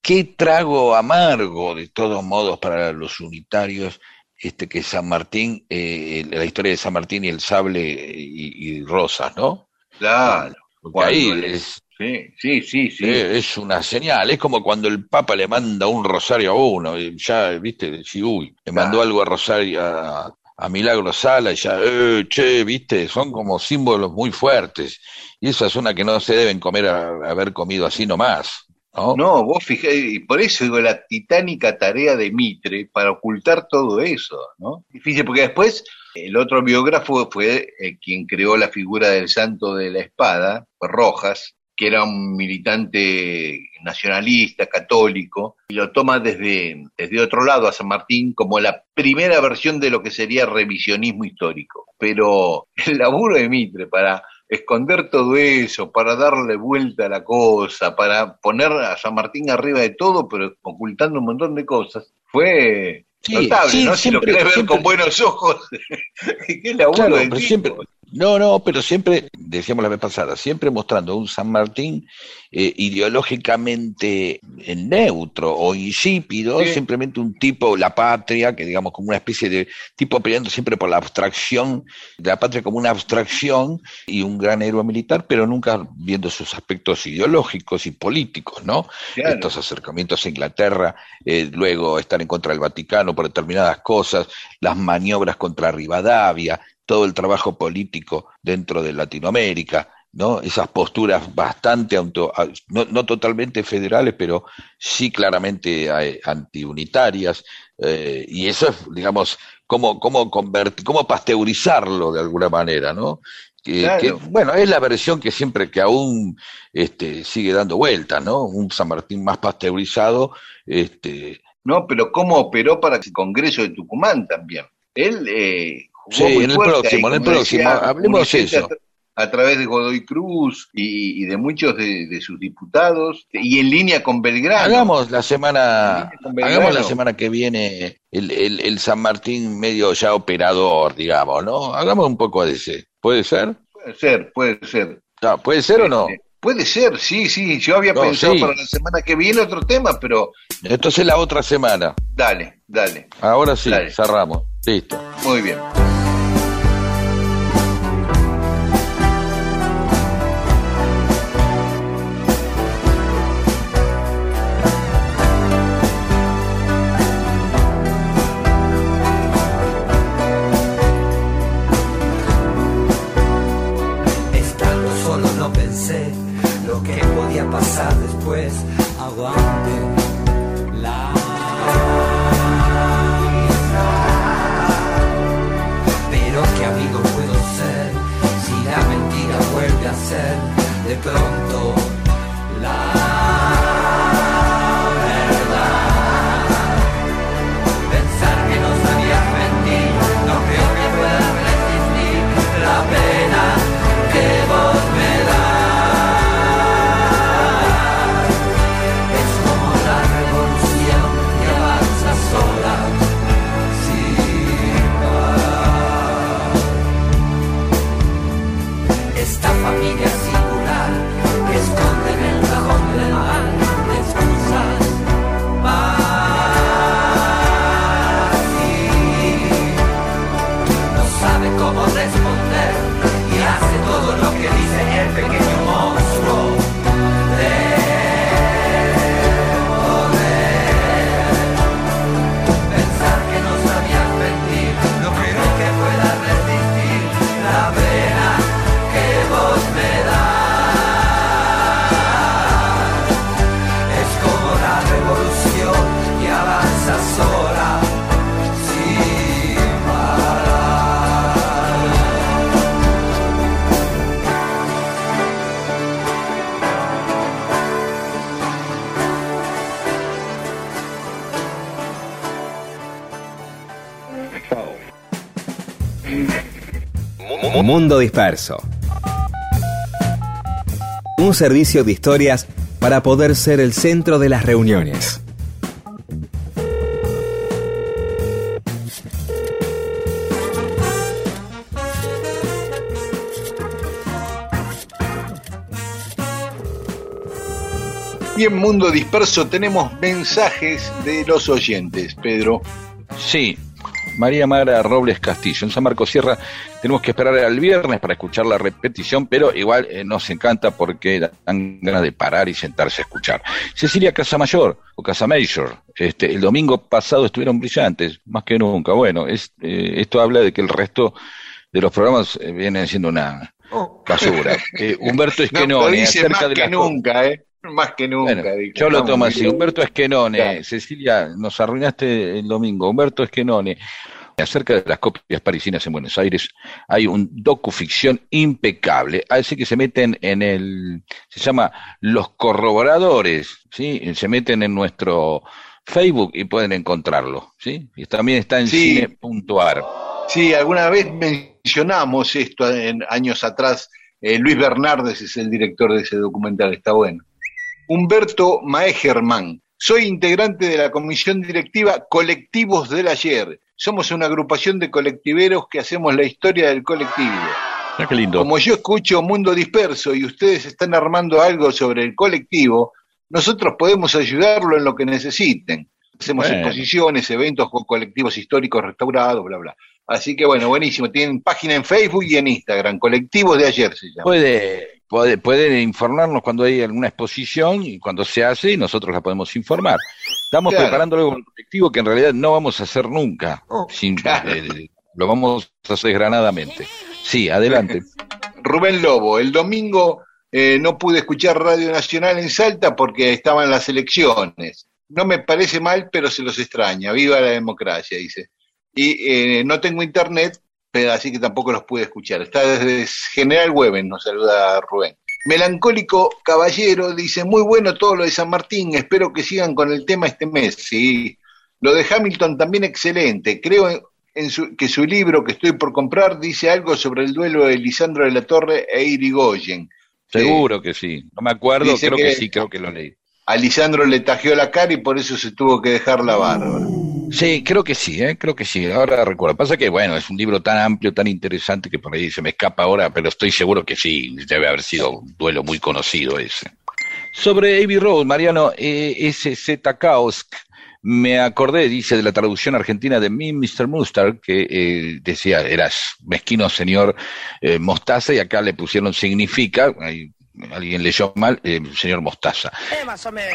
[SPEAKER 2] qué trago amargo, de todos modos, para los unitarios, este que San Martín, eh, la historia de San Martín y el sable y, Rosas, ¿no?
[SPEAKER 1] Claro.
[SPEAKER 2] Porque ahí es,
[SPEAKER 1] Sí, sí, sí, sí.
[SPEAKER 2] Es una señal, es como cuando el Papa le manda un rosario a uno, ya, viste, si, uy, le mandó algo a Rosario, a, Milagro Sala, y ya, eh, che, viste, son como símbolos muy fuertes, y esa es una que no se deben comer a, haber comido así nomás. ¿no?
[SPEAKER 1] no, vos fijé, y por eso digo la titánica tarea de Mitre para ocultar todo eso, ¿no? Difícil, porque después el otro biógrafo fue eh, quien creó la figura del santo de la espada, Rojas, que era un militante nacionalista, católico, y lo toma desde, desde otro lado a San Martín como la primera versión de lo que sería revisionismo histórico. Pero el laburo de Mitre para esconder todo eso, para darle vuelta a la cosa, para poner a San Martín arriba de todo, pero ocultando un montón de cosas, fue notable, ¿no? si lo querés ver con buenos ojos, <laughs> qué laburo de
[SPEAKER 2] no, no, pero siempre, decíamos la vez pasada, siempre mostrando un San Martín eh, ideológicamente neutro o insípido, simplemente un tipo, la patria, que digamos como una especie de tipo peleando siempre por la abstracción, de la patria como una abstracción y un gran héroe militar, pero nunca viendo sus aspectos ideológicos y políticos, ¿no? Estos acercamientos a Inglaterra, eh, luego estar en contra del Vaticano por determinadas cosas, las maniobras contra Rivadavia, todo el trabajo político dentro de Latinoamérica, ¿no? Esas posturas bastante, auto, no, no, totalmente federales, pero sí claramente eh, antiunitarias, eh, y eso es, digamos, cómo, cómo, convertir, cómo pasteurizarlo de alguna manera, ¿no? Que, bueno, es la versión que siempre, que aún este, sigue dando vueltas, ¿no? Un San Martín más pasteurizado. Este...
[SPEAKER 1] No, pero cómo operó para el Congreso de Tucumán también. Él eh,
[SPEAKER 2] sí, en el próximo, en el próximo, hablemos de eso.
[SPEAKER 1] A, través de Godoy Cruz y, de muchos de, sus diputados, y en línea con Belgrano.
[SPEAKER 2] Hagamos la semana, hagamos la semana que viene el, el, San Martín medio ya operador, digamos, ¿no? Hagamos un poco de ese. ¿Puede ser?
[SPEAKER 1] Puede ser, puede ser.
[SPEAKER 2] ¿Puede ser o no?
[SPEAKER 1] Este, puede ser, sí, sí. Yo había pensado para la semana que viene otro tema, pero.
[SPEAKER 2] Entonces la otra semana.
[SPEAKER 1] Dale, dale.
[SPEAKER 2] Ahora sí, cerramos. Listo.
[SPEAKER 1] Muy bien.
[SPEAKER 3] Mundo Disperso. Un servicio de historias para poder ser el centro de las reuniones.
[SPEAKER 1] Y en Mundo Disperso tenemos mensajes de los oyentes, Pedro.
[SPEAKER 2] Sí, María Mara Robles Castillo. En San Marcos Sierra tenemos que esperar al viernes para escuchar la repetición, pero igual eh, nos encanta porque dan ganas de parar y sentarse a escuchar. Cecilia Casamayor o Casamayor, este, el domingo pasado estuvieron brillantes, más que nunca. Bueno, es, eh, esto habla de que el resto de los programas eh, vienen siendo una
[SPEAKER 1] Oh.
[SPEAKER 2] basura. <laughs> Humberto
[SPEAKER 1] No,
[SPEAKER 2] Esquenone, acerca
[SPEAKER 1] más
[SPEAKER 2] de
[SPEAKER 1] que
[SPEAKER 2] las
[SPEAKER 1] nunca, ¿eh? Más que nunca.
[SPEAKER 2] Bueno, yo lo tomo así. Humberto Esquenone,
[SPEAKER 1] Claro.
[SPEAKER 2] Cecilia, nos arruinaste el domingo. Humberto Esquenone, acerca de las copias parisinas en Buenos Aires, hay un docuficción impecable. Así que se meten en el, se llama Los Corroboradores, ¿sí? Se meten en nuestro Facebook y pueden encontrarlo, ¿sí? Y también está en
[SPEAKER 1] Sí.
[SPEAKER 2] cine.ar.
[SPEAKER 1] Sí, alguna vez mencionamos esto en años atrás. Eh, Luis Bernardes es el director de ese documental, está bueno. Humberto Maegerman. Soy integrante de la comisión directiva Colectivos del Ayer. Somos una agrupación de colectiveros que hacemos la historia del colectivo.
[SPEAKER 2] Mira qué lindo.
[SPEAKER 1] Como yo escucho Mundo Disperso y ustedes están armando algo sobre el colectivo, nosotros podemos ayudarlo en lo que necesiten. Hacemos
[SPEAKER 2] Bueno.
[SPEAKER 1] exposiciones, eventos con colectivos históricos restaurados, bla, bla. Así que bueno, buenísimo. Tienen página en Facebook y en Instagram. Colectivos de ayer se llama.
[SPEAKER 2] Puede, puede, puede informarnos cuando hay alguna exposición y cuando se hace y nosotros la podemos informar. Estamos
[SPEAKER 1] Claro.
[SPEAKER 2] preparando algo con el colectivo que en realidad no vamos a hacer nunca.
[SPEAKER 1] Oh,
[SPEAKER 2] Sin-
[SPEAKER 1] claro.
[SPEAKER 2] eh, lo vamos a hacer desgranadamente. Sí, adelante. <laughs>
[SPEAKER 1] Rubén Lobo, el domingo eh, no pude escuchar Radio Nacional en Salta porque estaban las elecciones. No me parece mal, pero se los extraña. Viva la democracia, dice. Y eh, no tengo internet, pero así que tampoco los pude escuchar. Está desde General Hueven, nos saluda Rubén. Melancólico Caballero dice, muy bueno todo lo de San Martín, espero que sigan con el tema este mes. Sí, lo de Hamilton también excelente. Creo en, en su- que su libro que estoy por comprar dice algo sobre el duelo de Lisandro de la Torre e Irigoyen.
[SPEAKER 2] Seguro que sí. No me acuerdo,
[SPEAKER 1] Dice
[SPEAKER 2] creo que...
[SPEAKER 1] que-
[SPEAKER 2] sí, creo que lo leí.
[SPEAKER 1] A Lisandro le tajeó la cara y por eso se tuvo que dejar la barba.
[SPEAKER 2] Sí, creo que sí, ¿eh? creo que sí. Ahora recuerdo. Pasa que, bueno, es un libro tan amplio, tan interesante que por ahí se me escapa ahora, pero estoy seguro que sí, debe haber sido un duelo muy conocido ese. Sobre Abbey Road, Mariano, eh, S.Z. Kausk, me acordé, dice, de la traducción argentina de Me, Mr. Mustard, que eh, decía, eras mezquino señor eh, Mostaza, y acá le pusieron significa, alguien leyó mal, eh, señor Mostaza.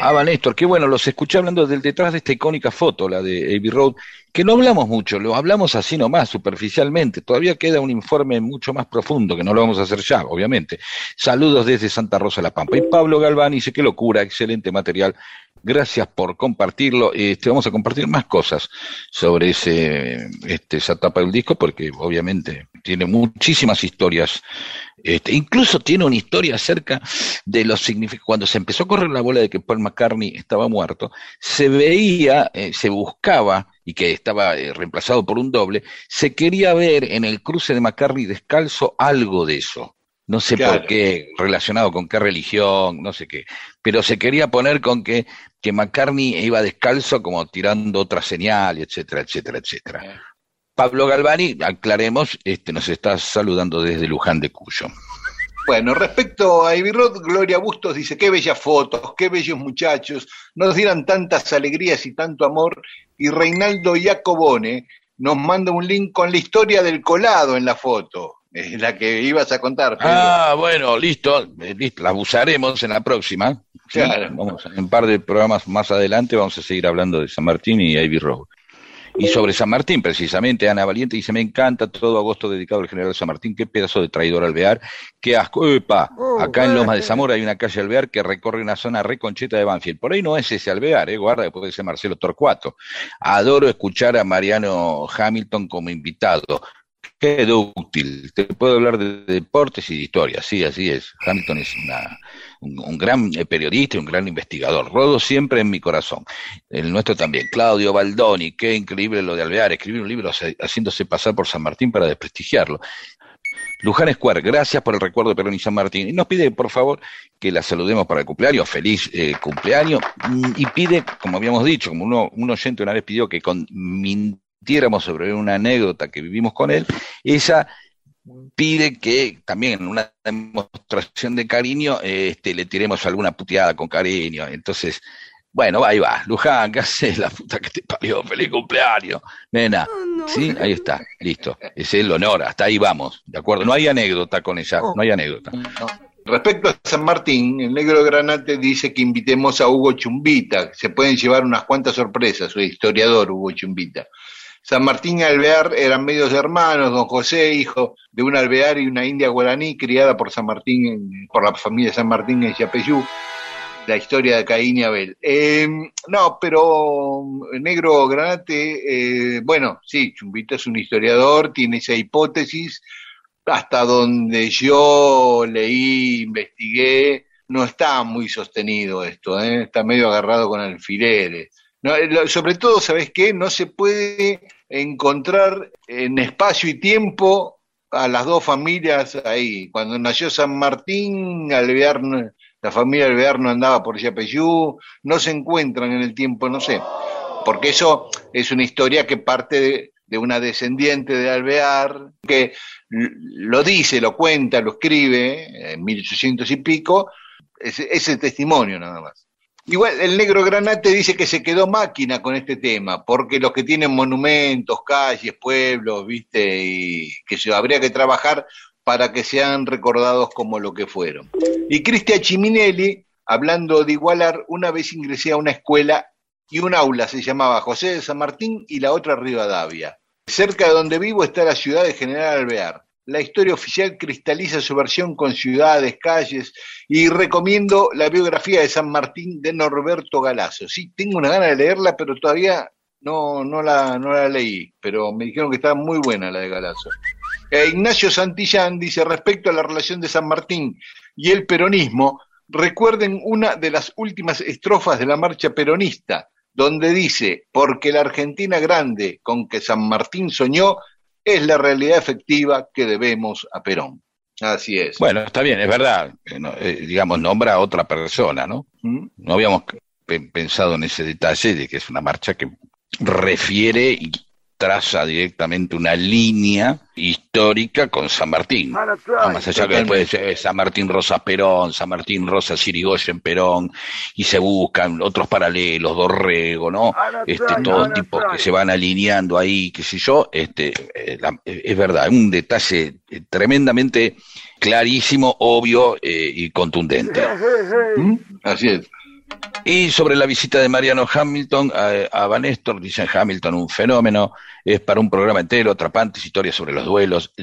[SPEAKER 2] Ah, va, Néstor, qué bueno, los escuché hablando del detrás de esta icónica foto, la de Abbey Road, que no hablamos mucho, lo hablamos así nomás, superficialmente. Todavía queda un informe mucho más profundo, que no lo vamos a hacer ya, obviamente. Saludos desde Santa Rosa La Pampa. Y Pablo Galván dice, qué locura, excelente material. Gracias por compartirlo. Este, vamos a compartir más cosas sobre ese, este, esa tapa del disco, porque obviamente tiene muchísimas historias. Este, incluso tiene una historia acerca de los significados. Cuando se empezó a correr la bola de que Paul McCartney estaba muerto, se veía, eh, se buscaba, y que estaba eh, reemplazado por un doble, se quería ver en el cruce de McCartney descalzo algo de eso. No sé
[SPEAKER 1] Claro.
[SPEAKER 2] por qué, relacionado con qué religión, no sé qué. Pero se quería poner con que, que McCartney iba descalzo como tirando otra señal, etcétera, etcétera, etcétera. Pablo Galvani, aclaremos, este, nos está saludando desde Luján de Cuyo.
[SPEAKER 1] Bueno, respecto a Road, Gloria Bustos dice, qué bellas fotos, qué bellos muchachos, nos dieran tantas alegrías y tanto amor. Y Reinaldo Iacobone nos manda un link con la historia del colado en la foto, es la que ibas a contar. Pedro.
[SPEAKER 2] Ah, bueno, listo, eh, listo, la usaremos en la próxima. Sí,
[SPEAKER 1] Claro.
[SPEAKER 2] Vamos, en un par de programas más adelante vamos a seguir hablando de San Martín y Ivy Road. Y sobre San Martín, precisamente, Ana Valiente dice, me encanta todo agosto dedicado al general San Martín, qué pedazo de traidor Alvear, qué asco, ¡epa! Acá en Loma de Zamora hay una calle Alvear que recorre una zona reconcheta de Banfield. Por ahí no es ese Alvear, eh, guarda que puede ser Marcelo Torcuato. Adoro escuchar a Mariano Hamilton como invitado. Qué dúctil. Te puedo hablar de deportes y de historia. Sí, así es. Hamilton es una, un, gran eh, periodista y un gran investigador. Rodo siempre en mi corazón. El nuestro también. Claudio Baldoni. Qué increíble lo de Alvear. Escribir un libro haciéndose pasar por San Martín para desprestigiarlo. Luján Square, gracias por el recuerdo de Perón y San Martín. Y nos pide, por favor, que la saludemos para el cumpleaños, feliz eh, cumpleaños. Mm, y pide, como habíamos dicho, como uno, un oyente una vez pidió que mintiéramos sobre una anécdota que vivimos con él, ella pide que también en una demostración de cariño este, le tiremos alguna puteada con cariño. Entonces, bueno, ahí va. Luján, ¿qué haces? La puta que te parió. Feliz cumpleaños. Nena. Oh, sí, ahí está. Listo. Es el honor. Hasta ahí vamos. ¿De acuerdo? No hay anécdota con ella. Oh. No hay anécdota.
[SPEAKER 1] Respecto a San Martín, el negro Granate dice que invitemos a Hugo Chumbita. Se pueden llevar unas cuantas sorpresas. Su historiador, Hugo Chumbita. San Martín y Alvear eran medios hermanos, don José, hijo de un alvear y una india guaraní, criada por San Martín, por la familia San Martín en Chapeyú la historia de Caín y Abel. Em, no, pero Negro Granate, eh, bueno, sí, Chumbito es un historiador, tiene esa hipótesis, hasta donde yo leí, investigué, no está muy sostenido esto, ¿eh? está medio agarrado con alfileres. Eh, sobre todo, ¿sabes qué? No se puede encontrar en espacio y tiempo a las dos familias ahí. Cuando nació San Martín, Alvear la familia Alvear no andaba por Yapeyú, no se encuentran en el tiempo, no sé, porque eso es una historia que parte de, una descendiente de Alvear, que lo dice, lo cuenta, lo escribe, en 1800 y pico, es, ese testimonio nada más. Igual el negro Granate dice que se quedó máquina con este tema, porque los que tienen monumentos, calles, pueblos, viste, y que se habría que trabajar para que sean recordados como lo que fueron. Y Cristian Chiminelli, hablando de igualar, una vez ingresé a una escuela y un aula se llamaba José de San Martín y la otra Rivadavia. Cerca de donde vivo está la ciudad de General Alvear. La historia oficial cristaliza su versión con ciudades, calles y recomiendo la biografía de San Martín de Norberto Galazo. Sí, tengo una gana de leerla, pero todavía no, no, la, no la leí, pero me dijeron que está muy buena la de Galazo. Eh, Ignacio Santillán dice, respecto a la relación de San Martín y el peronismo, recuerden una de las últimas estrofas de la marcha peronista, donde dice, porque la Argentina grande con que San Martín soñó es la realidad efectiva que debemos a Perón. Así es.
[SPEAKER 2] Bueno, está bien, es verdad. Eh, digamos, nombra a otra persona, ¿no? ¿Mm? No habíamos pensado en ese detalle de que es una marcha que refiere y traza directamente una línea histórica con San Martín. más allá que después de San Martín Rosa Perón, San Martín Rosa Sirigoyen Perón, y se buscan otros paralelos, Dorrego, ¿no? Este, todo tipo que se van alineando ahí, qué sé yo, este, eh, es verdad, un detalle eh, tremendamente clarísimo, obvio eh, y contundente.
[SPEAKER 1] ¿Mm? Así es.
[SPEAKER 2] Y sobre la visita de Mariano Hamilton a, a Van Estor, dicen Hamilton, un fenómeno, es para un programa entero, atrapantes historias sobre los duelos.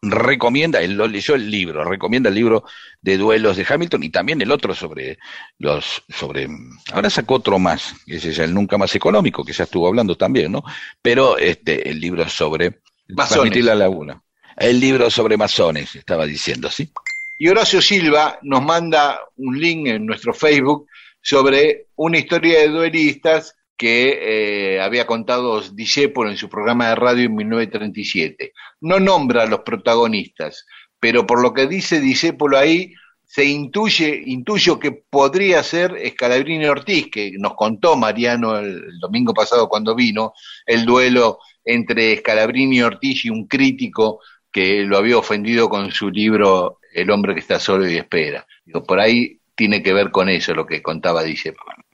[SPEAKER 2] recomienda, él lo leyó el libro, recomienda el libro de duelos de Hamilton y también el otro sobre los, sobre, ahora sacó otro más, que es el Nunca Más Económico, que ya estuvo hablando también, ¿no? Pero este, el libro sobre
[SPEAKER 1] Masones.
[SPEAKER 2] la laguna. El libro sobre masones, estaba diciendo, ¿sí?
[SPEAKER 1] Y Horacio Silva nos manda un link en nuestro Facebook sobre una historia de duelistas que eh, había contado Disépolo en su programa de radio en 1937. No nombra a los protagonistas, pero por lo que dice Disépolo ahí, se intuye, intuyo que podría ser Escalabrini Ortiz, que nos contó Mariano el, domingo pasado cuando vino, el duelo entre Escalabrini Ortiz y un crítico que lo había ofendido con su libro El hombre que está solo y espera. Digo, por ahí tiene que ver con eso lo que contaba Dice.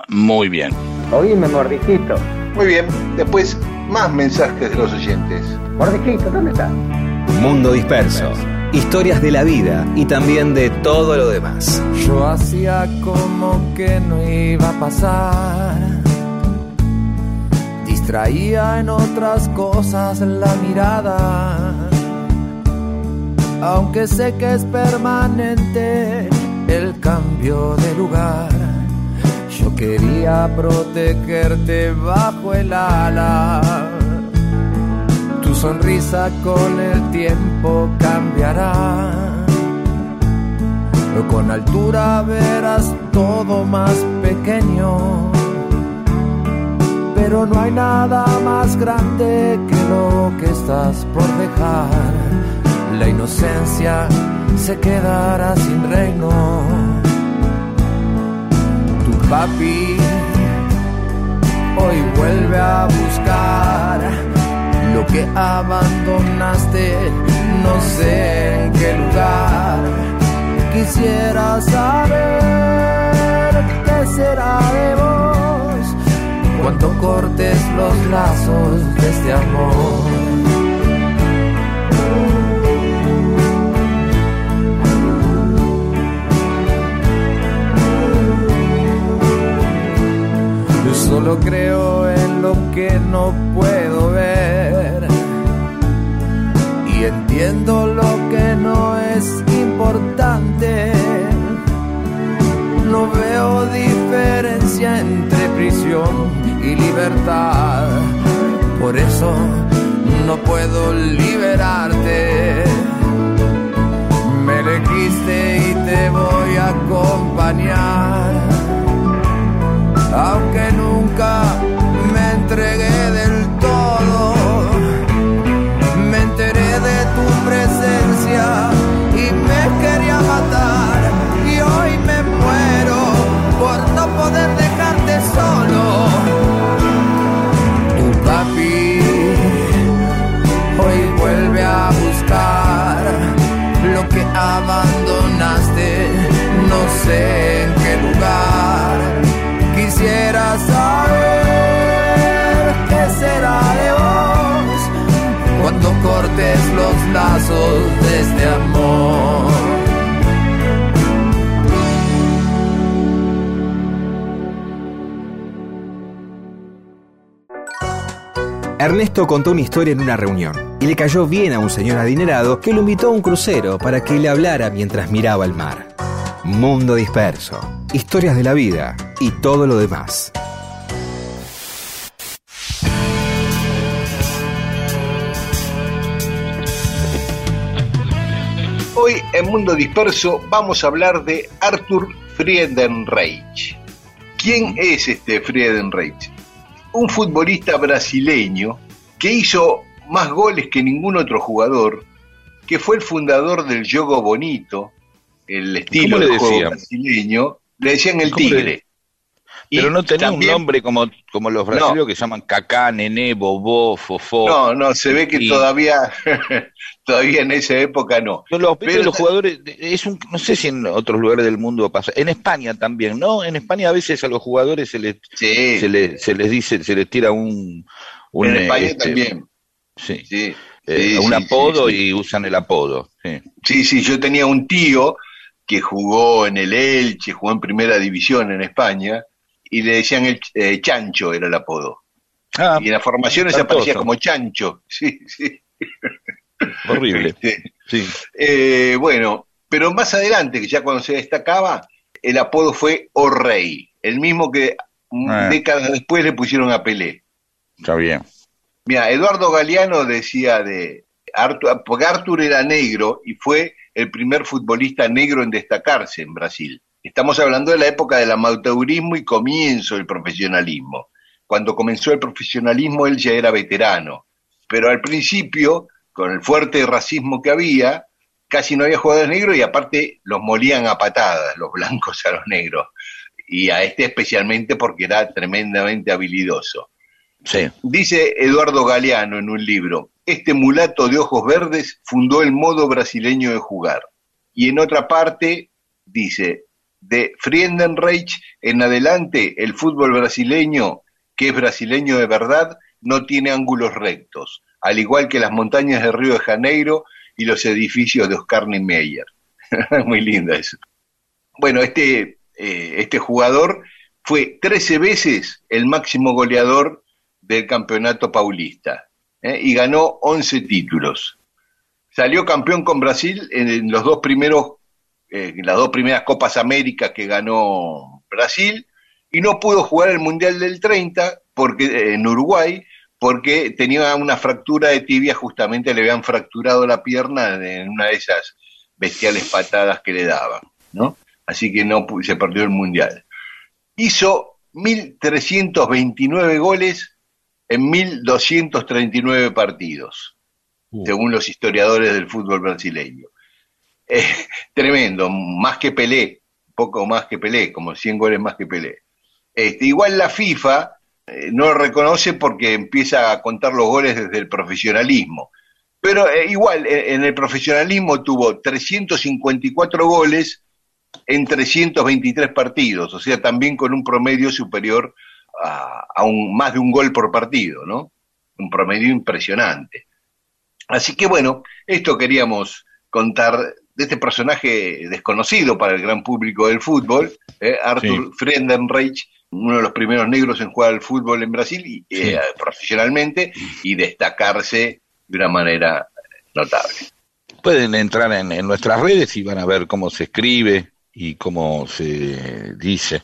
[SPEAKER 2] Muy bien.
[SPEAKER 6] Oíme, mordijito.
[SPEAKER 1] Muy bien. Después, más mensajes de los oyentes.
[SPEAKER 6] Mordijito, ¿dónde está?
[SPEAKER 3] Mundo disperso. Historias de la vida y también de todo lo demás.
[SPEAKER 4] Yo hacía como que no iba a pasar. Distraía en otras cosas la mirada. Aunque sé que es permanente el cambio de lugar. Yo quería protegerte bajo el ala. Tu sonrisa con el tiempo cambiará. Pero con altura verás todo más pequeño. Pero no hay nada más grande que lo que estás por dejar la inocencia se quedará sin reino. Tu papi hoy vuelve a buscar lo que abandonaste, no sé en qué lugar. Quisiera saber qué será de vos cuando cortes los lazos de este amor. Solo creo en lo que no puedo ver y entiendo lo que no es importante. No veo diferencia entre prisión y libertad, por eso no puedo liberarte. Me elegiste y te voy a acompañar aunque nunca me entregué del todo. Me enteré de tu presencia y me quería matar y hoy me muero por no poder dejarte solo. Tu papi hoy vuelve a buscar lo que abandonaste, no sé
[SPEAKER 3] Ernesto contó una historia en una reunión y le cayó bien a un señor adinerado que lo invitó a un crucero para que le hablara mientras miraba el mar. Mundo disperso, historias de la vida y todo lo demás.
[SPEAKER 1] Hoy en Mundo Disperso vamos a hablar de Arthur Friedenreich. ¿Quién es este Friedenreich? Un futbolista brasileño que hizo más goles que ningún otro jugador, que fue el fundador del juego bonito, el estilo de juego brasileño, le decían el tigre.
[SPEAKER 2] Pero no tenía un nombre como, como los brasileños que llaman Cacá, Nené, Bobó, Fofó.
[SPEAKER 1] No, no, se ve que todavía <laughs> todavía en esa época no.
[SPEAKER 2] Los, Pero, los jugadores, es un, no sé si en otros lugares del mundo pasa, en España también, ¿no? En España a veces a los jugadores se les, se les, se les dice, se les tira un... un
[SPEAKER 1] en España este, también.
[SPEAKER 2] Sí. sí. Eh, un apodo y usan el apodo.
[SPEAKER 1] Sí, sí, yo tenía un tío que jugó en el Elche, jugó en primera división en España, y le decían el eh, Chancho, era el apodo. Ah, y en las formaciones aparecía como Chancho, <laughs> sí, sí.
[SPEAKER 2] Horrible. Este, sí.
[SPEAKER 1] Eh, bueno, pero más adelante, que ya cuando se destacaba, el apodo fue O Rey, el mismo que ah. décadas después le pusieron a Pelé.
[SPEAKER 2] Está bien.
[SPEAKER 1] Mira, Eduardo Galeano decía de Arthur, porque Arthur era negro y fue el primer futbolista negro en destacarse en Brasil. Estamos hablando de la época del amateurismo y comienzo del profesionalismo. Cuando comenzó el profesionalismo él ya era veterano, pero al principio, con el fuerte racismo que había, casi no había jugadores negros y aparte los molían a patadas, los blancos a los negros, y a este especialmente porque era tremendamente habilidoso.
[SPEAKER 2] Sí.
[SPEAKER 1] Dice Eduardo Galeano en un libro, este mulato de ojos verdes fundó el modo brasileño de jugar. Y en otra parte dice, de Friedenreich en adelante, el fútbol brasileño, que es brasileño de verdad, no tiene ángulos rectos, al igual que las montañas de Río de Janeiro y los edificios de Oscar Niemeyer. <laughs> Muy linda eso. Bueno, este, eh, este jugador fue 13 veces el máximo goleador del campeonato paulista ¿eh? y ganó 11 títulos. Salió campeón con Brasil en los dos primeros, eh, las dos primeras Copas América que ganó Brasil y no pudo jugar el Mundial del 30 porque, en Uruguay porque tenía una fractura de tibia, justamente le habían fracturado la pierna en una de esas bestiales patadas que le daban, ¿no? Así que no se perdió el Mundial. Hizo 1.329 goles en 1.239 partidos.
[SPEAKER 2] Uh.
[SPEAKER 1] según los historiadores del fútbol brasileño. Eh, <laughs> tremendo, más que Pelé, poco más que Pelé, como 100 goles más que Pelé. Este, igual la FIFA eh, no lo reconoce porque empieza a contar los goles desde el profesionalismo. Pero eh, igual, en el profesionalismo tuvo 354 goles en 323 partidos, o sea, también con un promedio superior a, a un, más de un gol por partido, ¿no? Un promedio impresionante. Así que bueno, esto queríamos contar de este personaje desconocido para el gran público del fútbol, eh, Arthur Friedenreich, uno de los primeros negros en jugar al fútbol en Brasil y, eh, profesionalmente y destacarse de una manera notable.
[SPEAKER 2] Pueden entrar en, en nuestras redes y van a ver cómo se escribe y cómo se dice.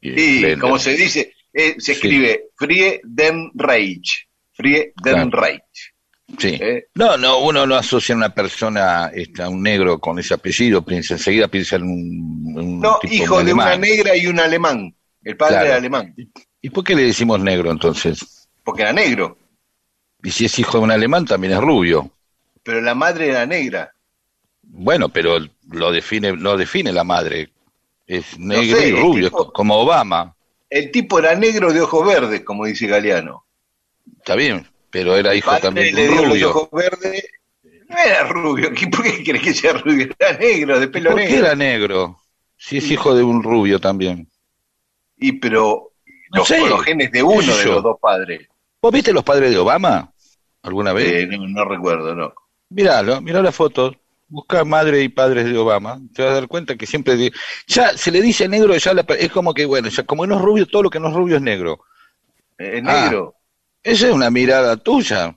[SPEAKER 1] Y
[SPEAKER 2] Leen-
[SPEAKER 1] como se dice, eh, se
[SPEAKER 2] Sí.
[SPEAKER 1] escribe Friedenreich, Friedenreich.
[SPEAKER 2] Sí.
[SPEAKER 1] Eh.
[SPEAKER 2] No, no, uno no asocia a una persona, a un negro con ese apellido, piensa enseguida piensa en un, un
[SPEAKER 1] No,
[SPEAKER 2] tipo
[SPEAKER 1] hijo de una negra y un alemán, el padre
[SPEAKER 2] Claro.
[SPEAKER 1] era alemán,
[SPEAKER 2] ¿Y por qué le decimos negro entonces?
[SPEAKER 1] porque era negro,
[SPEAKER 2] Y si es hijo de un alemán también es rubio.
[SPEAKER 1] pero la madre era negra.
[SPEAKER 2] Bueno, pero lo define, lo define la madre. Es negro
[SPEAKER 1] sé,
[SPEAKER 2] y rubio,
[SPEAKER 1] tipo-
[SPEAKER 2] como Obama.
[SPEAKER 1] El tipo era negro de ojos verdes, como dice Galeano.
[SPEAKER 2] Está bien, pero era hijo también de un rubio.
[SPEAKER 1] No era rubio. ¿qué- ¿Por qué crees que sea rubio? Era negro, de pelo
[SPEAKER 2] ¿Por qué
[SPEAKER 1] negro.
[SPEAKER 2] era negro? Si es hijo de un rubio también.
[SPEAKER 1] Y pero
[SPEAKER 2] No
[SPEAKER 1] los,
[SPEAKER 2] sé,
[SPEAKER 1] los genes de uno de los dos padres.
[SPEAKER 2] ¿Vos viste los padres de Obama? ¿Alguna vez?
[SPEAKER 1] Eh, no, no recuerdo, no.
[SPEAKER 2] Míralo, mirá la foto. Busca madre y padres de Obama. Te vas a dar cuenta que siempre. di- Ya se le dice negro, ya la- es como que, bueno, ya como no es rubio, todo lo que no es rubio es negro.
[SPEAKER 1] Eh,
[SPEAKER 2] Ah. Esa es una mirada tuya.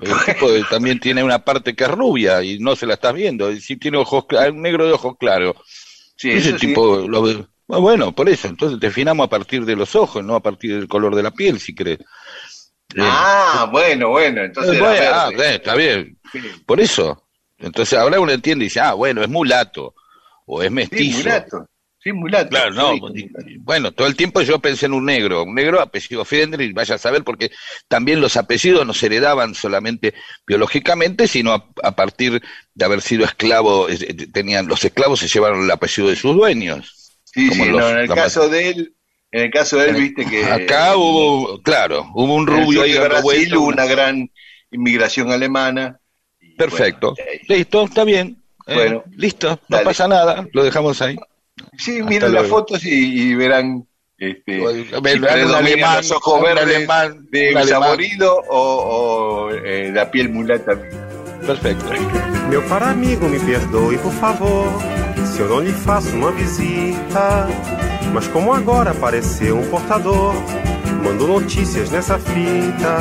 [SPEAKER 2] El tipo también tiene una parte que es rubia y no se la estás viendo. Y si tiene ojos un negro de ojos claros.
[SPEAKER 1] Sí,
[SPEAKER 2] Ese
[SPEAKER 1] eso sí.
[SPEAKER 2] tipo lo ve- Ah, Bueno, por eso. Entonces definamos a partir de los ojos, no a partir del color de la piel, si crees. Eh,
[SPEAKER 1] Ah, bueno, bueno, entonces
[SPEAKER 2] bueno, ah, eh, está bien.
[SPEAKER 1] Sí.
[SPEAKER 2] Por eso. Entonces ahora uno entiende y dice, ah, bueno, es mulato o es
[SPEAKER 1] Sí,
[SPEAKER 2] mestizo.
[SPEAKER 1] mulato. Sí, mulato.
[SPEAKER 2] Claro, no.
[SPEAKER 1] Sí,
[SPEAKER 2] y- Bueno, todo el tiempo yo pensé en un negro, un negro apellido y vaya a saber, porque también los apellidos no se heredaban solamente biológicamente, sino a, a partir de haber sido esclavo, eh, eh, tenían, los esclavos se llevaron el apellido de sus dueños.
[SPEAKER 1] Sí, sí,
[SPEAKER 2] los-
[SPEAKER 1] no, en el caso de él, en el caso de él, viste que
[SPEAKER 2] Acá hubo, claro, hubo un rubio ahí
[SPEAKER 1] Brasil hubo una gran inmigración alemana.
[SPEAKER 2] Perfecto.
[SPEAKER 1] bueno, ahí-
[SPEAKER 2] Listo, está bien. Eh,
[SPEAKER 1] Bueno,
[SPEAKER 2] listo, no
[SPEAKER 1] dale.
[SPEAKER 2] pasa nada, lo dejamos ahí.
[SPEAKER 1] Sí,
[SPEAKER 2] Hasta
[SPEAKER 1] miren las fotos y, y verán este, si
[SPEAKER 2] un alemán,
[SPEAKER 1] los ojos
[SPEAKER 2] un
[SPEAKER 1] verdes
[SPEAKER 2] alemán,
[SPEAKER 1] de
[SPEAKER 2] un alemán.
[SPEAKER 1] saborido o, o, eh, la piel mulata.
[SPEAKER 2] Perfecto.
[SPEAKER 7] Meu caro amigo, me perdoe, por favor, se eu não lhe faço uma visita. Mas como agora apareceu um portador, mando notícias nessa fita.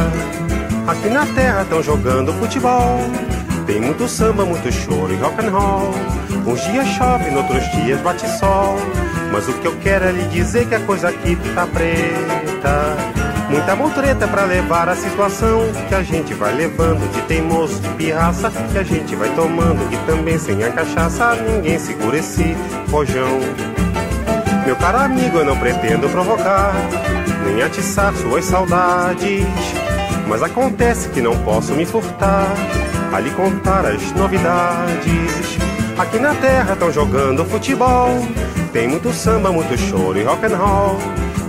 [SPEAKER 7] Aqui na terra estão jogando futebol. Tem muito samba, muito choro e rock and roll. Uns dias chove, noutros dias bate sol. Mas o que eu quero é lhe dizer que a coisa aqui tá preta. Muita mutreta pra levar a situação que a gente vai levando de teimoso, de pirraça, que a gente vai tomando e também sem a cachaça ninguém segura esse rojão. Meu caro amigo, eu não pretendo provocar, nem atiçar suas saudades. Mas acontece que não posso me furtar a lhe contar as novidades. Aqui na terra estão jogando futebol. Tem muito samba, muito choro e rock and roll.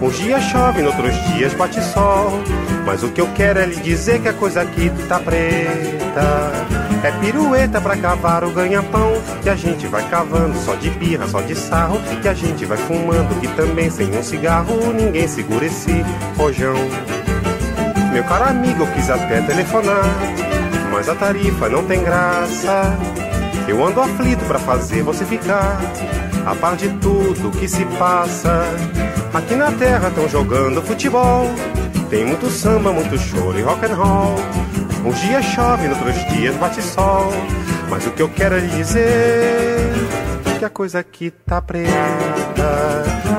[SPEAKER 7] Uns dias chove, noutros dias bate sol. Mas o que eu quero é lhe dizer que a coisa aqui tá preta. É pirueta pra cavar o ganha-pão. Que a gente vai cavando só de birra, só de sarro. Que a gente vai fumando, que também sem um cigarro ninguém segura esse rojão. Meu caro amigo, eu quis até telefonar, mas a tarifa não tem graça. Eu ando aflito pra fazer você ficar a par de tudo que se passa. Aqui na terra estão jogando futebol. Tem muito samba, muito choro e rock and roll. Uns dias chove, noutros dias bate sol. Mas o que eu quero é lhe dizer que a coisa aqui tá preta.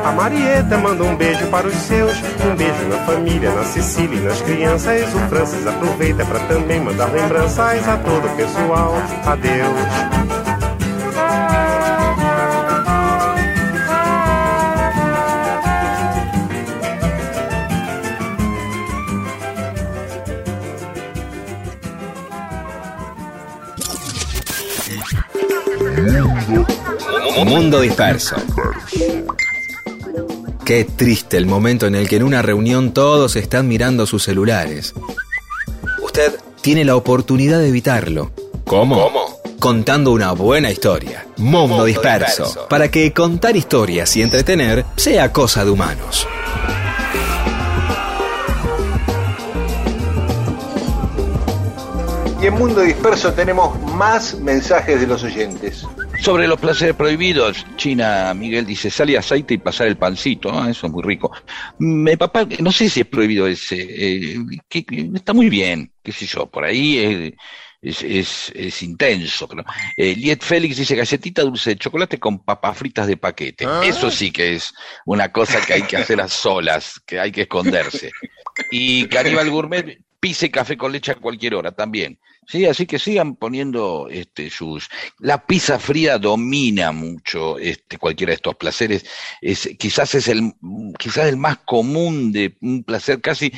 [SPEAKER 7] A Marieta manda um beijo para os seus, um beijo na família, na Cecília e nas crianças. O Francis aproveita para também mandar lembranças a todo o pessoal. Adeus.
[SPEAKER 3] Mundo Disperso. Qué triste el momento en el que en una reunión todos están mirando sus celulares. Usted tiene la oportunidad de evitarlo. ¿Cómo? ¿Cómo? Contando una buena historia. Mundo, disperso, disperso. Para que contar historias y entretener sea cosa de humanos.
[SPEAKER 1] Y en Mundo Disperso tenemos más mensajes de los oyentes.
[SPEAKER 2] Sobre los placeres prohibidos, China Miguel dice, sale aceite y pasar el pancito, ¿no? eso es muy rico. Mi papá, no sé si es prohibido ese, eh, que, que está muy bien, qué sé yo, por ahí eh, es, es, es, intenso. Pero, eh, Liet Félix dice galletita dulce de chocolate con papas fritas de paquete. ¿Ah? Eso sí que es una cosa que hay que hacer a solas, que hay que esconderse. Y Caníbal Gourmet, pise café con leche a cualquier hora también. Sí, así que sigan poniendo este sus la pizza fría domina mucho este cualquiera de estos placeres. Es quizás es el quizás el más común de un placer casi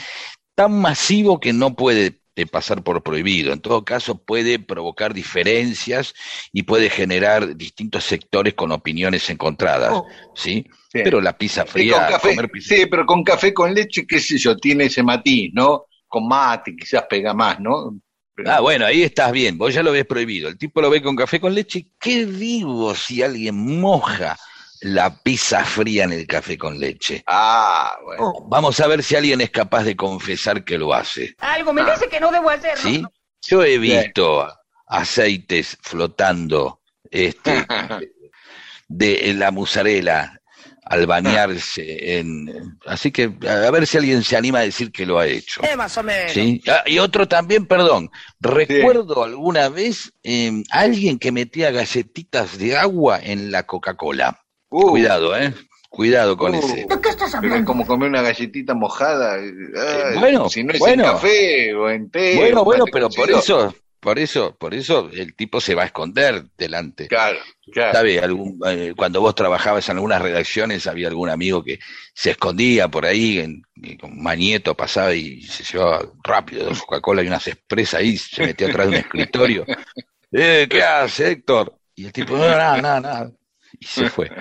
[SPEAKER 2] tan masivo que no puede de pasar por prohibido. En todo caso, puede provocar diferencias y puede generar distintos sectores con opiniones encontradas, oh. ¿sí? Pero la pizza fría...
[SPEAKER 1] Café, pizza... Sí, pero con café con leche, qué sé yo, tiene ese matiz, ¿no? Con mate quizás pega más, ¿no?
[SPEAKER 2] Pero... Ah, bueno, ahí estás bien, vos ya lo ves prohibido. El tipo lo ve con café con leche. ¿Qué digo si alguien moja la pizza fría en el café con leche?
[SPEAKER 1] Ah, bueno.
[SPEAKER 2] Oh, vamos a ver si alguien es capaz de confesar que lo hace.
[SPEAKER 8] Algo me dice que no debo hacerlo.
[SPEAKER 2] ¿Sí? Yo he visto aceites flotando este, <laughs> de la musarela al bañarse en así que a ver si alguien se anima a decir que lo ha hecho
[SPEAKER 8] eh, más o menos.
[SPEAKER 2] ¿Sí? Ah, y otro también perdón recuerdo sí. alguna vez eh, alguien que metía galletitas de agua en la Coca Cola uh. cuidado eh cuidado con
[SPEAKER 1] uh.
[SPEAKER 2] ese
[SPEAKER 8] ¿de qué estás hablando?
[SPEAKER 1] Pero como comer una galletita mojada Ay,
[SPEAKER 2] bueno
[SPEAKER 1] si no es
[SPEAKER 2] bueno,
[SPEAKER 1] en café o en té
[SPEAKER 2] bueno bueno pero por eso por eso, por eso el tipo se va a esconder delante.
[SPEAKER 1] Claro, claro.
[SPEAKER 2] ¿Sabe? Algún, eh, cuando vos trabajabas en algunas redacciones, había algún amigo que se escondía por ahí, en, con Manieto pasaba y se llevaba rápido dos Coca-Cola y unas expresas ahí, se metió atrás de un escritorio. <laughs> Eh, ¿Qué hace, Héctor? Y el tipo, no, nada, nada, nada. Y se fue.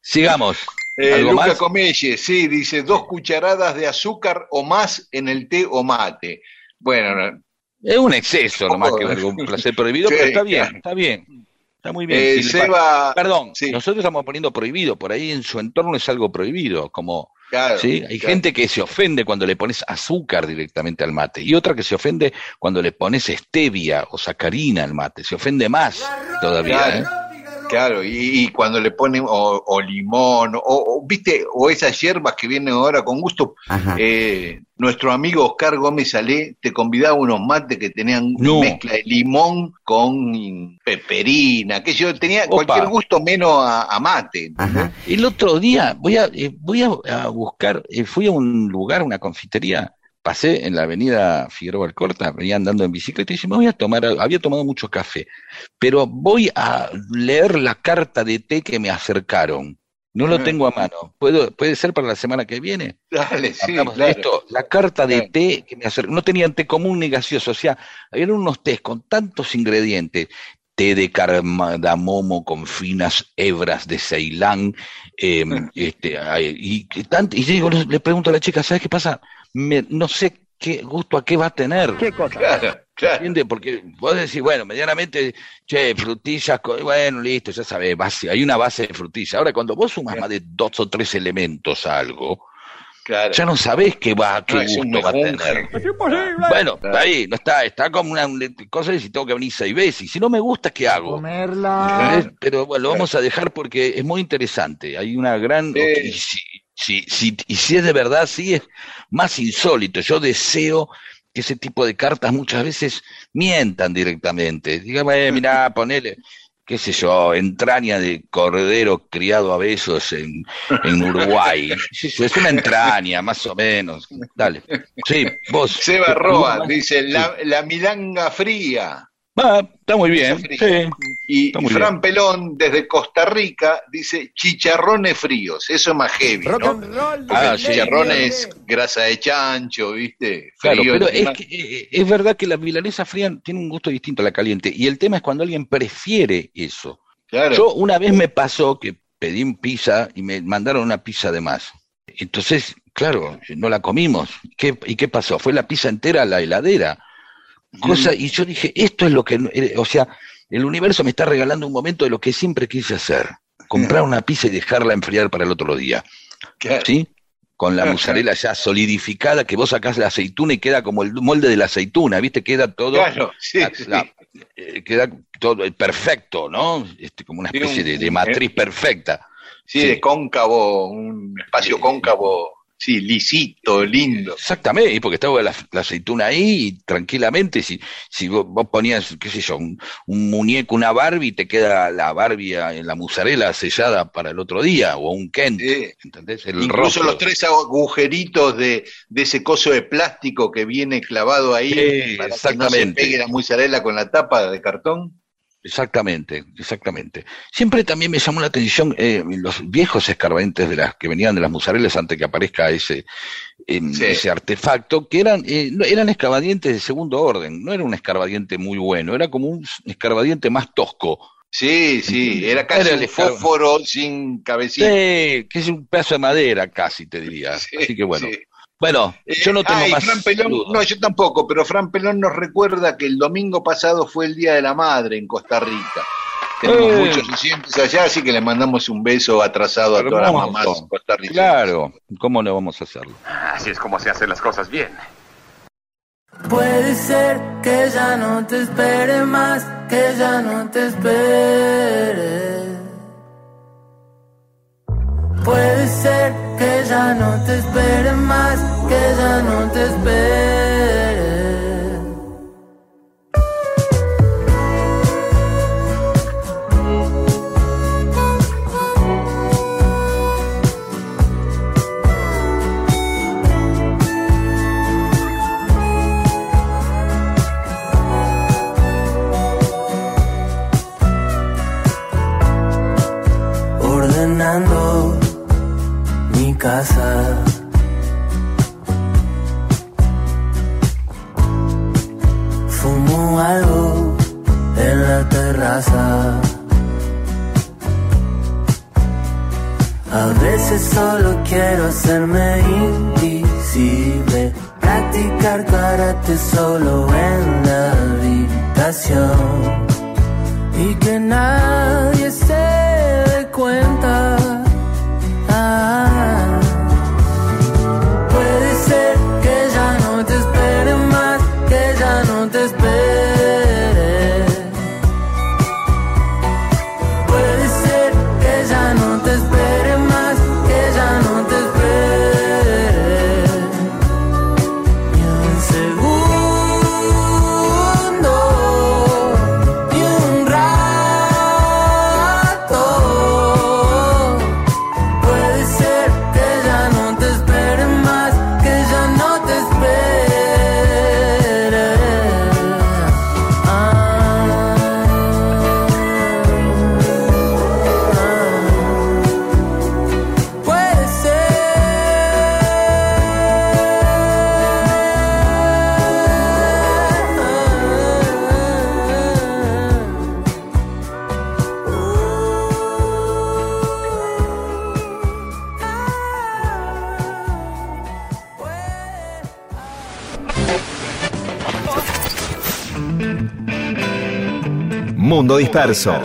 [SPEAKER 2] Sigamos.
[SPEAKER 1] Eh, ¿Algo Luca más? Comelle, sí, dice dos cucharadas de azúcar o más en el té o mate. Bueno,
[SPEAKER 2] es un exceso nomás que algún placer prohibido, sí, pero está bien, está bien. Está muy bien.
[SPEAKER 1] Eh,
[SPEAKER 2] si
[SPEAKER 1] Seba,
[SPEAKER 2] Perdón,
[SPEAKER 1] sí.
[SPEAKER 2] nosotros estamos poniendo prohibido, por ahí en su entorno es algo prohibido, como
[SPEAKER 1] Claro,
[SPEAKER 2] ¿sí? Hay
[SPEAKER 1] claro.
[SPEAKER 2] gente que se ofende cuando le pones azúcar directamente al mate y otra que se ofende cuando le pones stevia o sacarina al mate, se ofende más todavía.
[SPEAKER 1] Claro.
[SPEAKER 2] ¿eh?
[SPEAKER 1] Claro, y, y, cuando le ponen o, o limón, o, o, viste, o esas hierbas que vienen ahora con gusto. Eh, nuestro amigo Oscar Gómez Salé te convidaba unos mates que tenían
[SPEAKER 2] no.
[SPEAKER 1] mezcla de limón con peperina, que yo tenía
[SPEAKER 2] Opa.
[SPEAKER 1] cualquier gusto menos a, a mate.
[SPEAKER 2] Ajá. El otro día voy a, eh, voy a, a buscar, eh, fui a un lugar, una confitería, pasé en la avenida Figueroa Alcorta, venía andando en bicicleta y dije, me voy a tomar, había tomado mucho café, pero voy a leer la carta de té que me acercaron. No lo tengo a mano. ¿Puedo, ¿Puede ser para la semana que viene?
[SPEAKER 1] Dale, sí, claro.
[SPEAKER 2] de esto. La carta de té que me acercaron. No tenían té común ni gaseoso. O sea, había unos tés con tantos ingredientes. Té de cardamomo con finas hebras de Ceilán. Eh, <laughs> este, y, y, tant, y digo, le pregunto a la chica, ¿sabes qué pasa? Me, no sé qué gusto a qué va a tener.
[SPEAKER 6] ¿Qué cosa?
[SPEAKER 1] Claro, claro.
[SPEAKER 2] ¿Entiendes? Porque vos decís, bueno, medianamente, che, frutillas, bueno, listo, ya sabés, base, hay una base de frutillas. Ahora, cuando vos sumas más de dos o tres elementos a algo,
[SPEAKER 1] claro.
[SPEAKER 2] ya no sabés qué va, qué
[SPEAKER 1] No,
[SPEAKER 2] gusto va a tener.
[SPEAKER 6] Es imposible.
[SPEAKER 2] Bueno,
[SPEAKER 1] Claro.
[SPEAKER 2] ahí, no está, está como una cosa de si tengo que venir seis veces. Y si no me gusta, ¿qué hago?
[SPEAKER 6] Comerla.
[SPEAKER 2] ¿Entendés? Pero bueno, lo vamos a dejar porque es muy interesante. Hay una gran.
[SPEAKER 1] Sí.
[SPEAKER 2] Si, si, y si es de verdad, sí es más insólito. Yo deseo que ese tipo de cartas muchas veces mientan directamente. Dígame, eh, mirá, ponele, qué sé yo, entraña de cordero criado a besos en, en Uruguay. <laughs> Es una entraña, más o menos. Dale. Sí, vos.
[SPEAKER 1] Seba Roa dice la, la milanga fría.
[SPEAKER 2] Ah, está muy bien. Sí.
[SPEAKER 1] Y
[SPEAKER 2] muy
[SPEAKER 1] Fran Pelón desde Costa Rica dice chicharrones fríos, eso es más heavy,
[SPEAKER 6] Rock
[SPEAKER 1] ¿no?
[SPEAKER 6] and roll.
[SPEAKER 2] Ah,
[SPEAKER 1] Porque
[SPEAKER 2] sí.
[SPEAKER 1] chicharrón es grasa de chancho, ¿viste?
[SPEAKER 2] Claro,
[SPEAKER 1] Frío
[SPEAKER 2] pero
[SPEAKER 1] encima.
[SPEAKER 2] es, que, eh, es verdad que la milanesa fría tiene un gusto distinto a la caliente. Y el tema es cuando alguien prefiere eso.
[SPEAKER 1] Claro.
[SPEAKER 2] Yo una vez me pasó que pedí un pizza y me mandaron una pizza de más. Entonces, claro, no la comimos. ¿Qué, ¿Y qué pasó? Fue la pizza entera a la heladera. Cosa, y yo dije, esto es lo que, eh, o sea, el universo me está regalando un momento de lo que siempre quise hacer. Comprar una pizza y dejarla enfriar para el otro día.
[SPEAKER 1] Claro.
[SPEAKER 2] ¿Sí? Con la mozzarella ya solidificada, que vos sacás la aceituna y queda como el molde de la aceituna, ¿viste? Queda todo.
[SPEAKER 1] Claro, sí,
[SPEAKER 2] la-
[SPEAKER 1] sí.
[SPEAKER 2] la- eh, queda todo eh, perfecto, ¿no? Este, como una especie
[SPEAKER 1] un-
[SPEAKER 2] de, de matriz perfecta.
[SPEAKER 1] Sí,
[SPEAKER 2] Sí.
[SPEAKER 1] de cóncavo, un espacio cóncavo, sí, lisito, lindo.
[SPEAKER 2] Exactamente, y porque estaba la, la aceituna ahí y tranquilamente, si, si vos, vos ponías, qué sé yo, un, un muñeco, una Barbie, te queda la Barbie en la mozzarella sellada para el otro día, o un Kent,
[SPEAKER 1] Sí.
[SPEAKER 2] ¿entendés? El
[SPEAKER 1] Incluso
[SPEAKER 2] rostro.
[SPEAKER 1] los tres agujeritos de, de ese coso de plástico que viene clavado ahí
[SPEAKER 2] Sí,
[SPEAKER 1] para que no se pegue la mozzarella con la tapa de cartón.
[SPEAKER 2] Exactamente, exactamente. Siempre también me llamó la atención eh, los viejos escarbadientes de las que venían de las mozzarellas antes que aparezca ese, em,
[SPEAKER 1] Sí.
[SPEAKER 2] ese artefacto, que eran, eh, eran escarbadientes de segundo orden, no era un escarbadiente muy bueno, era como un escarbadiente más tosco.
[SPEAKER 1] Sí, sí, era casi
[SPEAKER 2] Era el
[SPEAKER 1] un fósforo sin cabecita.
[SPEAKER 2] Sí, que es un pedazo de madera casi, te diría. <laughs>
[SPEAKER 1] Sí,
[SPEAKER 2] Así que bueno.
[SPEAKER 1] sí.
[SPEAKER 2] Bueno,
[SPEAKER 1] Eh,
[SPEAKER 2] yo no tengo
[SPEAKER 1] ah, y
[SPEAKER 2] más
[SPEAKER 1] Fran Pelón, no, yo tampoco, pero Fran Pelón nos recuerda que el domingo pasado fue el Día de la Madre en Costa Rica. Tenemos
[SPEAKER 2] Eh.
[SPEAKER 1] muchos oyentes allá, así que le mandamos un beso atrasado a todas las mamás costarricenses.
[SPEAKER 2] Claro, ¿cómo no vamos a hacerlo?
[SPEAKER 6] Así es como se hacen las cosas bien.
[SPEAKER 9] Puede ser que ya no te espere más, que ya no te espere. Puede ser que ya no te espere más, que ya no te espere. Casa. Fumo algo en la terraza. A veces solo quiero hacerme invisible. Practicar karate solo en la habitación. Y que nadie se dé cuenta.
[SPEAKER 3] Disperso.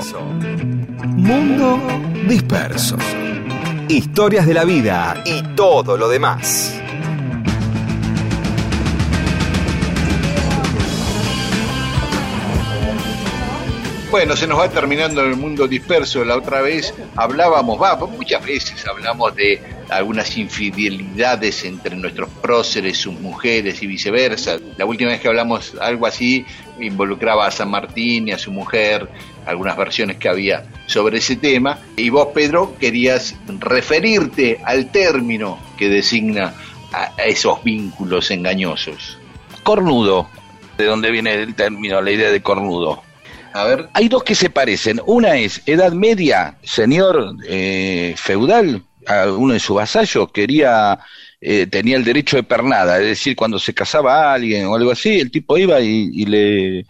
[SPEAKER 3] Mundo disperso. Historias de la vida y todo lo demás.
[SPEAKER 1] Bueno, se nos va terminando el mundo disperso. La otra vez hablábamos, va, muchas veces hablamos de algunas infidelidades entre nuestros próceres, sus mujeres y viceversa. La última vez que hablamos algo así involucraba a San Martín y a su mujer, algunas versiones que había sobre ese tema. Y vos, Pedro, querías referirte al término que designa a esos vínculos engañosos.
[SPEAKER 2] Cornudo, de donde viene el término, la idea de cornudo.
[SPEAKER 1] A ver,
[SPEAKER 2] Hay dos que se parecen. Una es Edad Media, señor eh, feudal, a uno de sus vasallos quería, eh, tenía el derecho de pernada, es decir, cuando se casaba a alguien o algo así, el tipo iba y, le,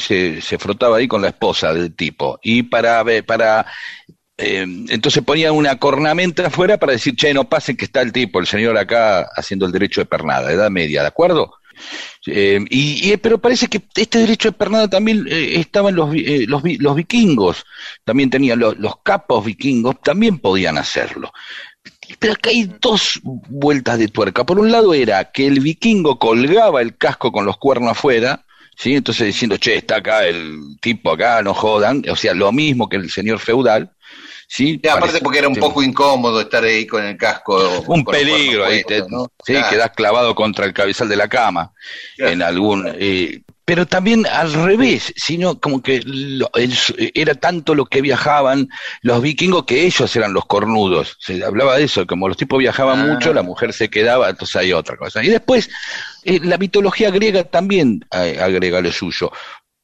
[SPEAKER 2] se, frotaba ahí con la esposa del tipo. Y para, para eh, entonces ponían una cornamenta afuera para decir, che, no pasen que está el tipo, el señor acá haciendo el derecho de pernada, edad media, ¿de acuerdo? Eh, y, y- pero parece que este derecho de pernada también eh, estaba en los, eh, los, los vikingos, también tenían los capos vikingos, también podían hacerlo. Pero acá hay dos vueltas de tuerca. Por un lado era que el vikingo colgaba el casco con los cuernos afuera, ¿sí? Entonces diciendo, che, está acá el tipo acá, no jodan. O sea, lo mismo que el señor feudal, ¿sí?
[SPEAKER 1] Y aparte
[SPEAKER 2] Parece-
[SPEAKER 1] porque era un
[SPEAKER 2] sí.
[SPEAKER 1] poco incómodo estar ahí con el casco.
[SPEAKER 2] un peligro ahí, te,
[SPEAKER 1] ¿no?
[SPEAKER 2] sí,
[SPEAKER 1] Claro.
[SPEAKER 2] quedás clavado contra el cabezal de la cama
[SPEAKER 1] Claro.
[SPEAKER 2] en algún eh, pero también al revés, sino como que lo- el- era tanto lo que viajaban los vikingos que ellos eran los cornudos. Se hablaba de eso, como los tipos viajaban
[SPEAKER 1] Ah.
[SPEAKER 2] mucho, la mujer se quedaba, entonces hay otra cosa. Y después, eh, la mitología griega también eh, agrega lo suyo.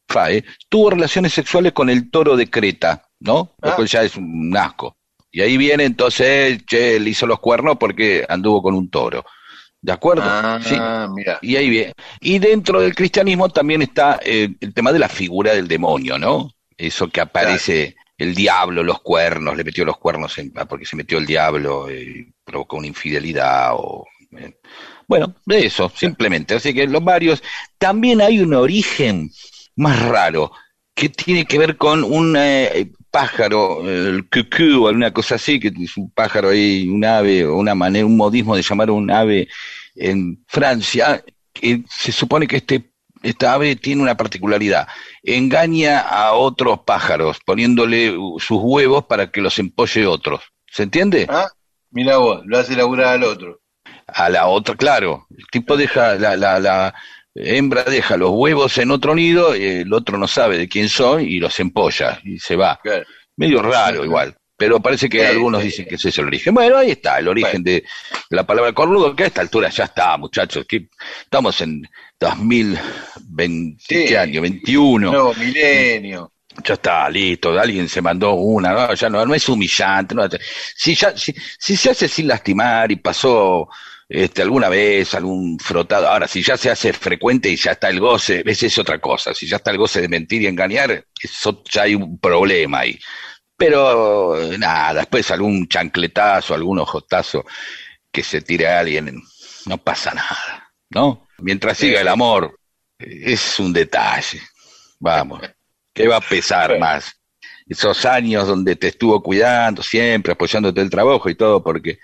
[SPEAKER 2] Fae tuvo relaciones sexuales con el toro de Creta, ¿no?
[SPEAKER 1] Ah.
[SPEAKER 2] Lo cual ya es un asco. Y ahí viene entonces, che, le hizo los cuernos porque anduvo con un toro. ¿De acuerdo?
[SPEAKER 1] Ah,
[SPEAKER 2] Sí.
[SPEAKER 1] mira.
[SPEAKER 2] Y ahí viene. Y dentro del cristianismo también está eh, el tema de la figura del demonio, ¿no? Eso que aparece el diablo, los cuernos, le metió los cuernos en- ah, porque se metió el diablo, eh, provocó una infidelidad o... eh, bueno, de eso, simplemente. Así que los varios. También hay un origen más raro que tiene que ver con un eh, pájaro, el cucú o alguna cosa así, que es un pájaro ahí, un ave, o una manera, un modismo de llamar un ave en Francia, que se supone que este, esta ave tiene una particularidad, engaña a otros pájaros poniéndole sus huevos para que los empolle otros. ¿Se entiende?
[SPEAKER 1] Ah, mira vos, lo hace laburar al otro.
[SPEAKER 2] A la otra, claro. El tipo deja, la, la, la hembra deja los huevos en otro nido, y el otro no sabe de quién son y los empolla y se va.
[SPEAKER 1] Claro.
[SPEAKER 2] Medio raro igual. Pero parece que algunos dicen que ese es el origen. Bueno, ahí está, el origen de la palabra cornudo, que a esta altura ya está, muchachos. Que estamos en 2020,
[SPEAKER 1] Sí.
[SPEAKER 2] ¿qué año? 21.
[SPEAKER 1] Nuevo milenio.
[SPEAKER 2] Ya está, listo, alguien se mandó una, no, ya no, no es humillante, no, si, ya, si, si se hace sin lastimar y pasó este, alguna vez algún frotado, ahora si ya se hace frecuente y ya está el goce, esa es otra cosa, si ya está el goce de mentir y engañar, eso ya hay un problema ahí. Pero nada, después algún chancletazo, algún ojotazo que se tire a alguien, no pasa nada, ¿no? Mientras siga el amor, es un detalle, vamos. <laughs> ¿Qué va a pesar más? Esos años donde te estuvo cuidando siempre, apoyándote el trabajo y todo, porque,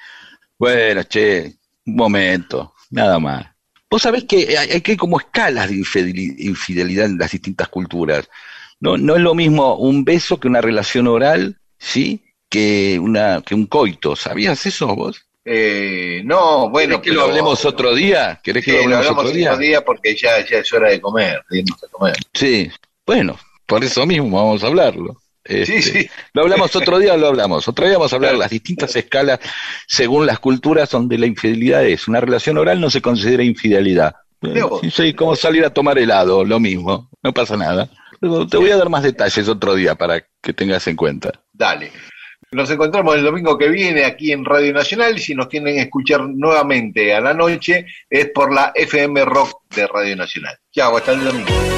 [SPEAKER 2] bueno, che, un momento, nada más. Vos sabés que hay, hay que como escalas de infideli- infidelidad en las distintas culturas. No, no es lo mismo un beso que una relación oral, ¿sí? Que, una, que un coito. ¿Sabías eso vos?
[SPEAKER 1] Eh, no, bueno.
[SPEAKER 2] ¿Querés que lo hablemos otro día? ¿Querés que
[SPEAKER 1] Sí,
[SPEAKER 2] lo hablemos otro día?
[SPEAKER 1] otro día porque ya, ya es hora de comer, de irnos a comer.
[SPEAKER 2] Sí, bueno, por eso mismo vamos a hablarlo. Este,
[SPEAKER 1] Sí, sí.
[SPEAKER 2] Lo hablamos otro día, lo hablamos. Otro día vamos a hablar de las distintas escalas según las culturas donde la infidelidad es. Una relación oral no se considera infidelidad.
[SPEAKER 1] Vos.
[SPEAKER 2] Sí, sí, como salir a tomar helado, lo mismo, no pasa nada. Te voy a dar más detalles otro día para que tengas en cuenta.
[SPEAKER 1] Dale. Nos encontramos el domingo que viene aquí en Radio Nacional y si nos que escuchar nuevamente a la noche es por la FM Rock de Radio Nacional. Chao, hasta el domingo.